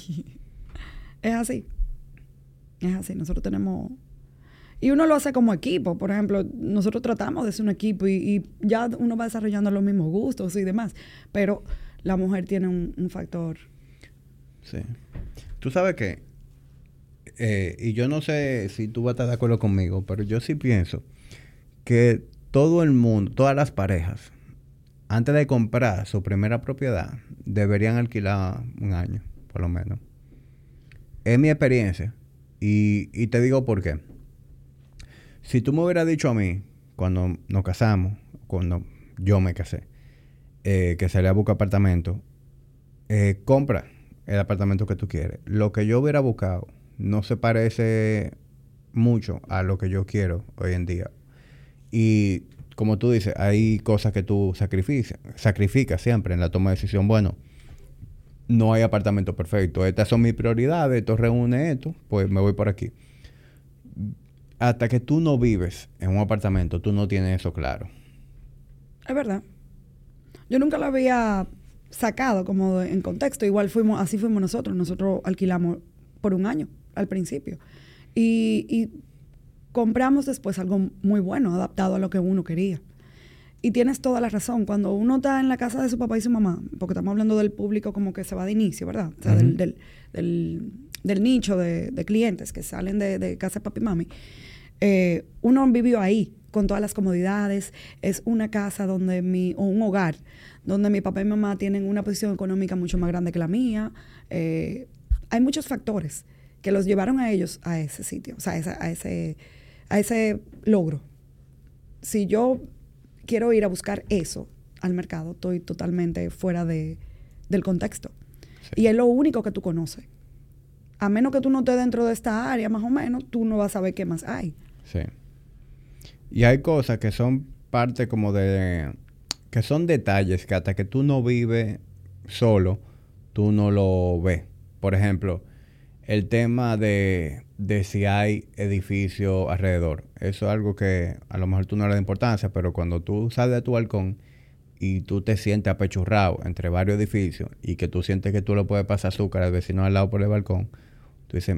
Es así. Es así. Nosotros tenemos... Y uno lo hace como equipo. Por ejemplo, nosotros tratamos de ser un equipo y, y ya uno va desarrollando los mismos gustos y demás. Pero la mujer tiene un, un factor... Sí. Tú sabes que, eh, y yo no sé si tú vas a estar de acuerdo conmigo, pero yo sí pienso que todo el mundo, todas las parejas, antes de comprar su primera propiedad, deberían alquilar un año, por lo menos. Es mi experiencia. Y, y te digo por qué. Si tú me hubieras dicho a mí, cuando nos casamos, cuando yo me casé, eh, que salía a buscar apartamento, eh, compra el apartamento que tú quieres. Lo que yo hubiera buscado no se parece mucho a lo que yo quiero hoy en día. Y como tú dices, hay cosas que tú sacrificas, sacrificas siempre en la toma de decisión. Bueno, no hay apartamento perfecto. Estas son mis prioridades. Esto reúne esto. Pues me voy por aquí. Hasta que tú no vives en un apartamento, tú no tienes eso claro. Es verdad. Yo nunca lo había sacado como en contexto. Igual fuimos, así fuimos nosotros. Nosotros alquilamos por un año al principio. Y, y compramos después algo muy bueno, adaptado a lo que uno quería. Y tienes toda la razón. Cuando uno está en la casa de su papá y su mamá, porque estamos hablando del público como que se va de inicio, ¿verdad? O sea, del, Ujú. del, del- del nicho de, de clientes que salen de, de casa de papi y mami. eh, uno vivió ahí con todas las comodidades, es una casa donde mi, o un hogar donde mi papá y mamá tienen una posición económica mucho más grande que la mía. Eh, hay muchos factores que los llevaron a ellos a ese sitio, o sea, a ese, a ese logro. Si yo quiero ir a buscar eso al mercado, estoy totalmente fuera de, del contexto. Y es lo único que tú conoces. A menos que tú no estés dentro de esta área, más o menos, tú no vas a saber qué más hay. Sí. Y hay cosas que son parte como de... que son detalles que hasta que tú no vives solo, tú no lo ves. Por ejemplo, el tema de, de si hay edificio alrededor. Eso es algo que a lo mejor tú no le das importancia, pero cuando tú sales de tu balcón y tú te sientes apechurrado entre varios edificios y que tú sientes que tú le puedes pasar azúcar al vecino al lado por el balcón, tú dices,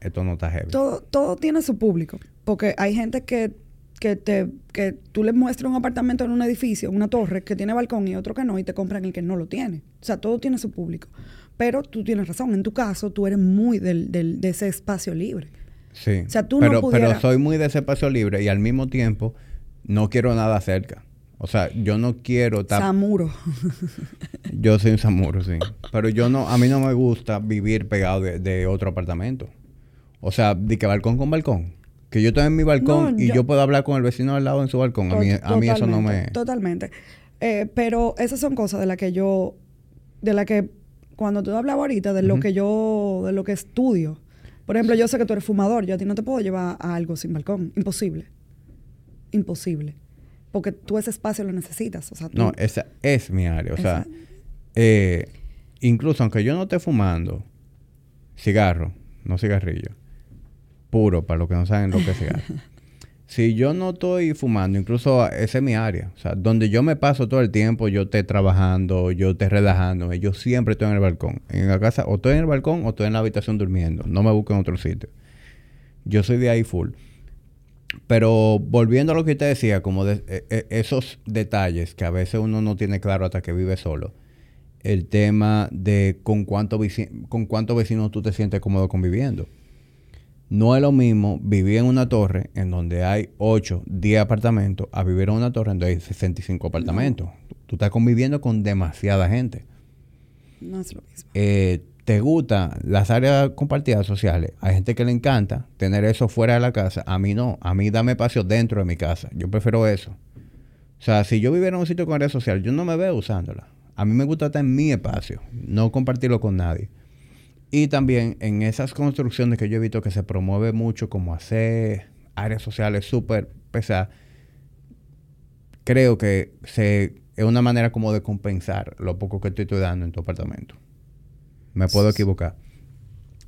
esto no está heavy. Todo, todo tiene su público, porque hay gente que, que, te, que tú le muestras un apartamento en un edificio, una torre que tiene balcón y otro que no, y te compran el que no lo tiene. O sea, todo tiene su público. Pero tú tienes razón, en tu caso tú eres muy del, del, de ese espacio libre. Sí. O sea, tú pero, no pero soy muy de ese espacio libre y al mismo tiempo no quiero nada cerca. O sea, yo no quiero... Samuro. (laughs) yo soy un samuro, sí. Pero yo no... A mí no me gusta vivir pegado de, otro apartamento. O sea, de que balcón con balcón. Que yo estoy en mi balcón y yo... puedo hablar con el vecino al lado en su balcón. A mí, a mí eso no me... Totalmente. Eh, pero esas son cosas de las que yo... De las que cuando tú hablabas ahorita de lo que yo, de lo que estudio, por ejemplo, yo sé que tú eres fumador, yo a ti no te puedo llevar a algo sin balcón, imposible, imposible, porque tú ese espacio lo necesitas. O sea, No, esa es mi área, o sea, eh, incluso aunque yo no esté fumando cigarro, no cigarrillo, puro, para los que no saben lo que es cigarro. (laughs) si yo no estoy fumando, incluso esa es mi área. O sea, donde yo me paso todo el tiempo, yo esté trabajando, yo esté relajando, yo siempre estoy en el balcón. En la casa, o estoy en el balcón o estoy en la habitación durmiendo. No me busco en otro sitio. Yo soy de ahí full. Pero volviendo a lo que usted decía, como de, e, e, esos detalles que a veces uno no tiene claro hasta que vive solo. El tema de con cuántos con cuánto vecinos tú te sientes cómodo conviviendo. No es lo mismo vivir en una torre en donde hay 8, 10 apartamentos a vivir en una torre en donde hay 65 apartamentos. Tú estás conviviendo con demasiada gente. No es lo mismo. Eh, ¿Te gustan las áreas compartidas sociales? Hay gente que le encanta tener eso fuera de la casa. A mí no. A mí dame espacio dentro de mi casa. Yo prefiero eso. O sea, si yo viviera en un sitio con área social, yo no me veo usándola. A mí me gusta estar en mi espacio, no compartirlo con nadie. Y también en esas construcciones que yo he visto que se promueve mucho como hacer áreas sociales súper pesadas, creo que se, es una manera como de compensar lo poco que estoy dando en tu apartamento. Me puedo equivocar.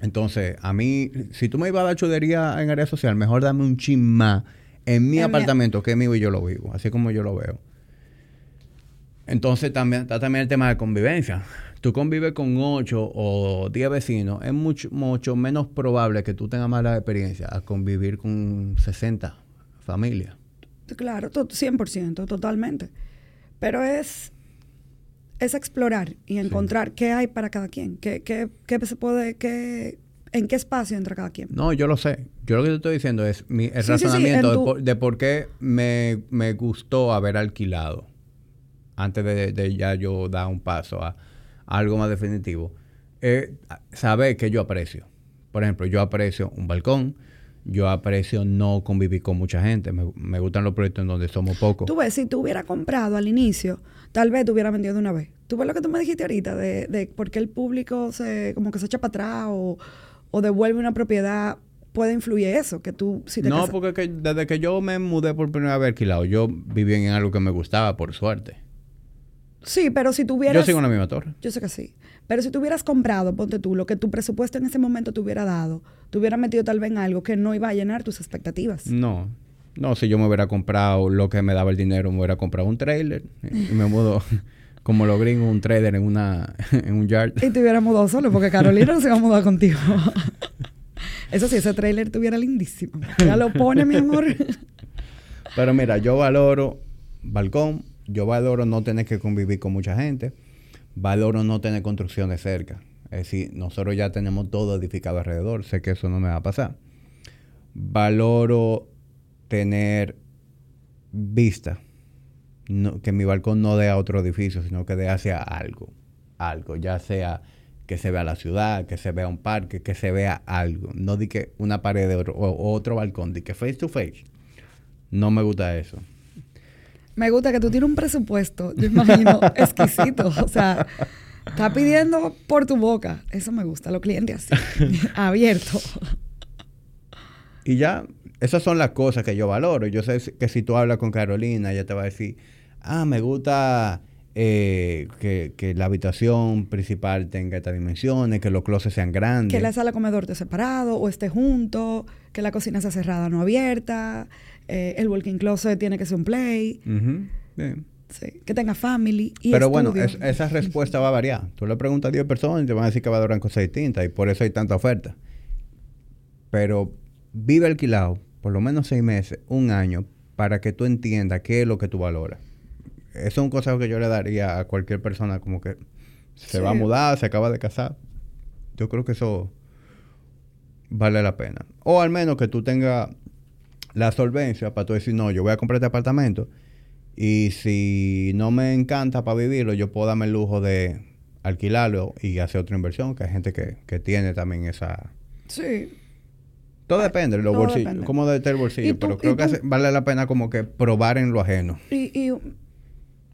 Entonces, a mí, si tú me ibas a dar chudería en área social, mejor dame un chin más en mi apartamento que es mío y yo lo vivo, así como yo lo veo. Entonces también está también el tema de convivencia tú convives con 8 o 10 vecinos, es mucho, mucho menos probable que tú tengas mala experiencia a convivir con 60 familias. Claro, 100%, totalmente. Pero es, es explorar y encontrar qué hay para cada quien, qué, qué, qué se puede, qué, en qué espacio entra cada quien. No, yo lo sé. Yo lo que te estoy diciendo es mi, el razonamiento de, por, qué me, me, gustó haber alquilado antes de, de ya yo dar un paso a algo más definitivo, es saber que yo aprecio. Por ejemplo, yo aprecio un balcón, yo aprecio no convivir con mucha gente. Me, gustan los proyectos en donde somos pocos. Tú ves, si tú hubieras comprado al inicio, tal vez te hubiera vendido de una vez. Tú ves lo que tú me dijiste ahorita de, de por qué el público se, como que se echa para atrás o, o devuelve una propiedad. Puede influir eso, que tú si te No, porque desde que yo me mudé por primera vez alquilado, yo vivía en algo que me gustaba, por suerte. Sí, pero si tuvieras... Yo sigo en la misma torre. Yo sé que sí. Pero si tú hubieras comprado, ponte tú, lo que tu presupuesto en ese momento te hubiera dado, te hubiera metido tal vez en algo que no iba a llenar tus expectativas. No. No, si yo me hubiera comprado lo que me daba el dinero, me hubiera comprado un trailer y me mudo (laughs) como lo gringos, un trader en una (laughs) en un yard. Y te hubiera mudado solo, porque Carolina no se va a mudar contigo. (laughs) Eso sí, ese trailer tuviera lindísimo. Ya lo pone, mi amor. Pero mira, yo valoro balcón, yo valoro no tener que convivir con mucha gente, valoro no tener construcciones cerca. Es decir, nosotros ya tenemos todo edificado alrededor, sé que eso no me va a pasar. valoro tener vista. Que mi balcón no dé a otro edificio, sino que dé hacia algo. Algo, ya sea que se vea la ciudad, que se vea un parque, que se vea algo. No di que una pared o, o otro balcón, di que face to face. No me gusta eso. Me gusta que tú tienes un presupuesto, yo imagino, (laughs) exquisito. O sea, está pidiendo por tu boca. Eso me gusta, los clientes así, (laughs) abierto. Y ya, esas son las cosas que yo valoro. Yo sé que si tú hablas con Carolina, ella te va a decir, ah, me gusta eh, que, que, la habitación principal tenga estas dimensiones, que los closets sean grandes. Que la sala comedor esté separado o esté junto, que la cocina sea cerrada, no abierta, eh, el walking closet tiene que ser un play. Sí, que tenga family. Y Pero bueno, esa respuesta va a variar. Tú le preguntas a 10 personas y te van a decir que va a durar cosas distintas y por eso hay tanta oferta. Pero vive alquilado por lo menos seis meses, un año, para que tú entiendas qué es lo que tú valoras. Eso es un consejo que yo le daría a cualquier persona como que se va a mudar, se acaba de casar. Yo creo que eso vale la pena. O al menos que tú tengas la solvencia para tú decir, no, yo voy a comprar este apartamento y si no me encanta para vivirlo, yo puedo darme el lujo de alquilarlo y hacer otra inversión, que hay gente que, que tiene también esa... Sí. Todo depende, los bolsillos, cómo de el bolsillo, pero creo que vale la pena como que probar en lo ajeno. Y,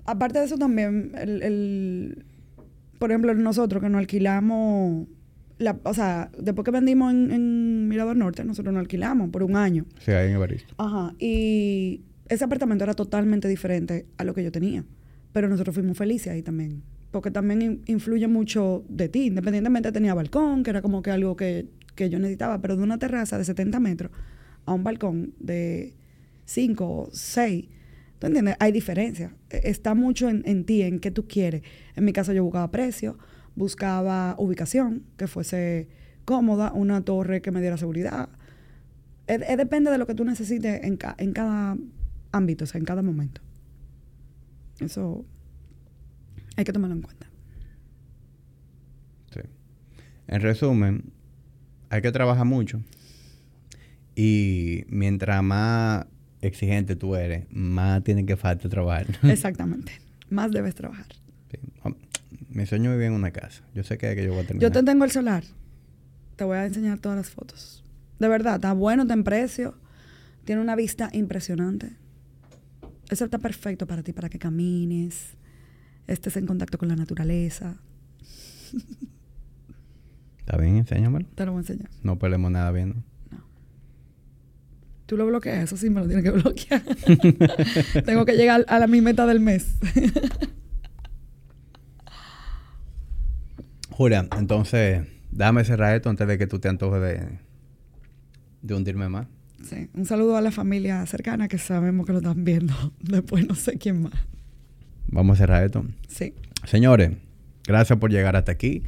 aparte de eso también, el, el, por ejemplo, nosotros que nos alquilamos o sea, después que vendimos en, Mirador Norte, nosotros nos alquilamos por un año. Sí, ahí en Evaristo. Ajá. Y ese apartamento era totalmente diferente a lo que yo tenía. Pero nosotros fuimos felices ahí también. Porque también influye mucho de ti. Independientemente tenía balcón, que era como que algo que, que yo necesitaba, pero de una terraza de 70 metros a un balcón de 5 o 6. ¿Tú entiendes? Hay diferencia. E, está mucho en, en ti, en qué tú quieres. En mi caso yo buscaba precio buscaba ubicación, que fuese cómoda, una torre que me diera seguridad. Es, depende de lo que tú necesites en, en cada ámbito, o sea, en cada momento. Eso hay que tomarlo en cuenta. Sí. En resumen, hay que trabajar mucho. Y mientras más exigente tú eres, más tiene que falta trabajar. (laughs) Exactamente. Más debes trabajar. Sí. Mi sueño es vivir en una casa. Yo sé que, que yo voy a terminar. Yo te tengo el solar. Te voy a enseñar todas las fotos. De verdad, está bueno, está en precio. Tiene una vista impresionante. Eso está perfecto para ti, para que camines, estés en contacto con la naturaleza. ¿Está bien? Enséñamelo. Te lo voy a enseñar. No peleemos nada viendo. No. Tú lo bloqueas, eso sí me lo tienes que (laughs) bloquear. (laughs) Tengo que llegar a la mi meta del mes. (laughs) Julia, entonces, déjame cerrar esto antes de que tú te antojes de, de hundirme más. Sí, un saludo a la familia cercana que sabemos que lo están viendo. (laughs) Después no sé quién más. Vamos a cerrar esto. Sí. Señores, gracias por llegar hasta aquí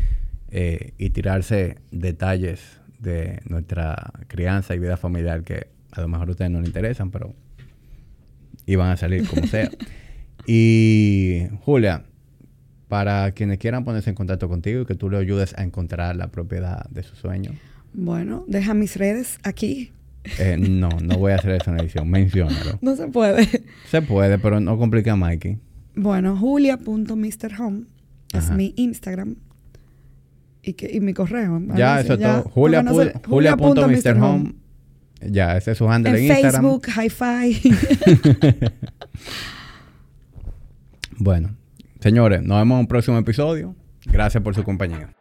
eh, y tirarse detalles de nuestra crianza y vida familiar que a lo mejor a ustedes no les interesan, pero iban a salir como sea. (laughs) y Julia, para quienes quieran ponerse en contacto contigo y que tú le ayudes a encontrar la propiedad de su sueño? Bueno, deja mis redes aquí. Eh, no, no voy a hacer eso en edición, menciónalo. (laughs) No se puede. Se puede, pero no complica a Mikey. Bueno, julia.mrhome es mi Instagram y, que, y mi correo. Ya, eso es todo. Julia.mrhome. ya, ese es su handle en, Instagram. Facebook, hi-fi. (laughs) bueno, Señores, nos vemos en un próximo episodio. Gracias por su compañía.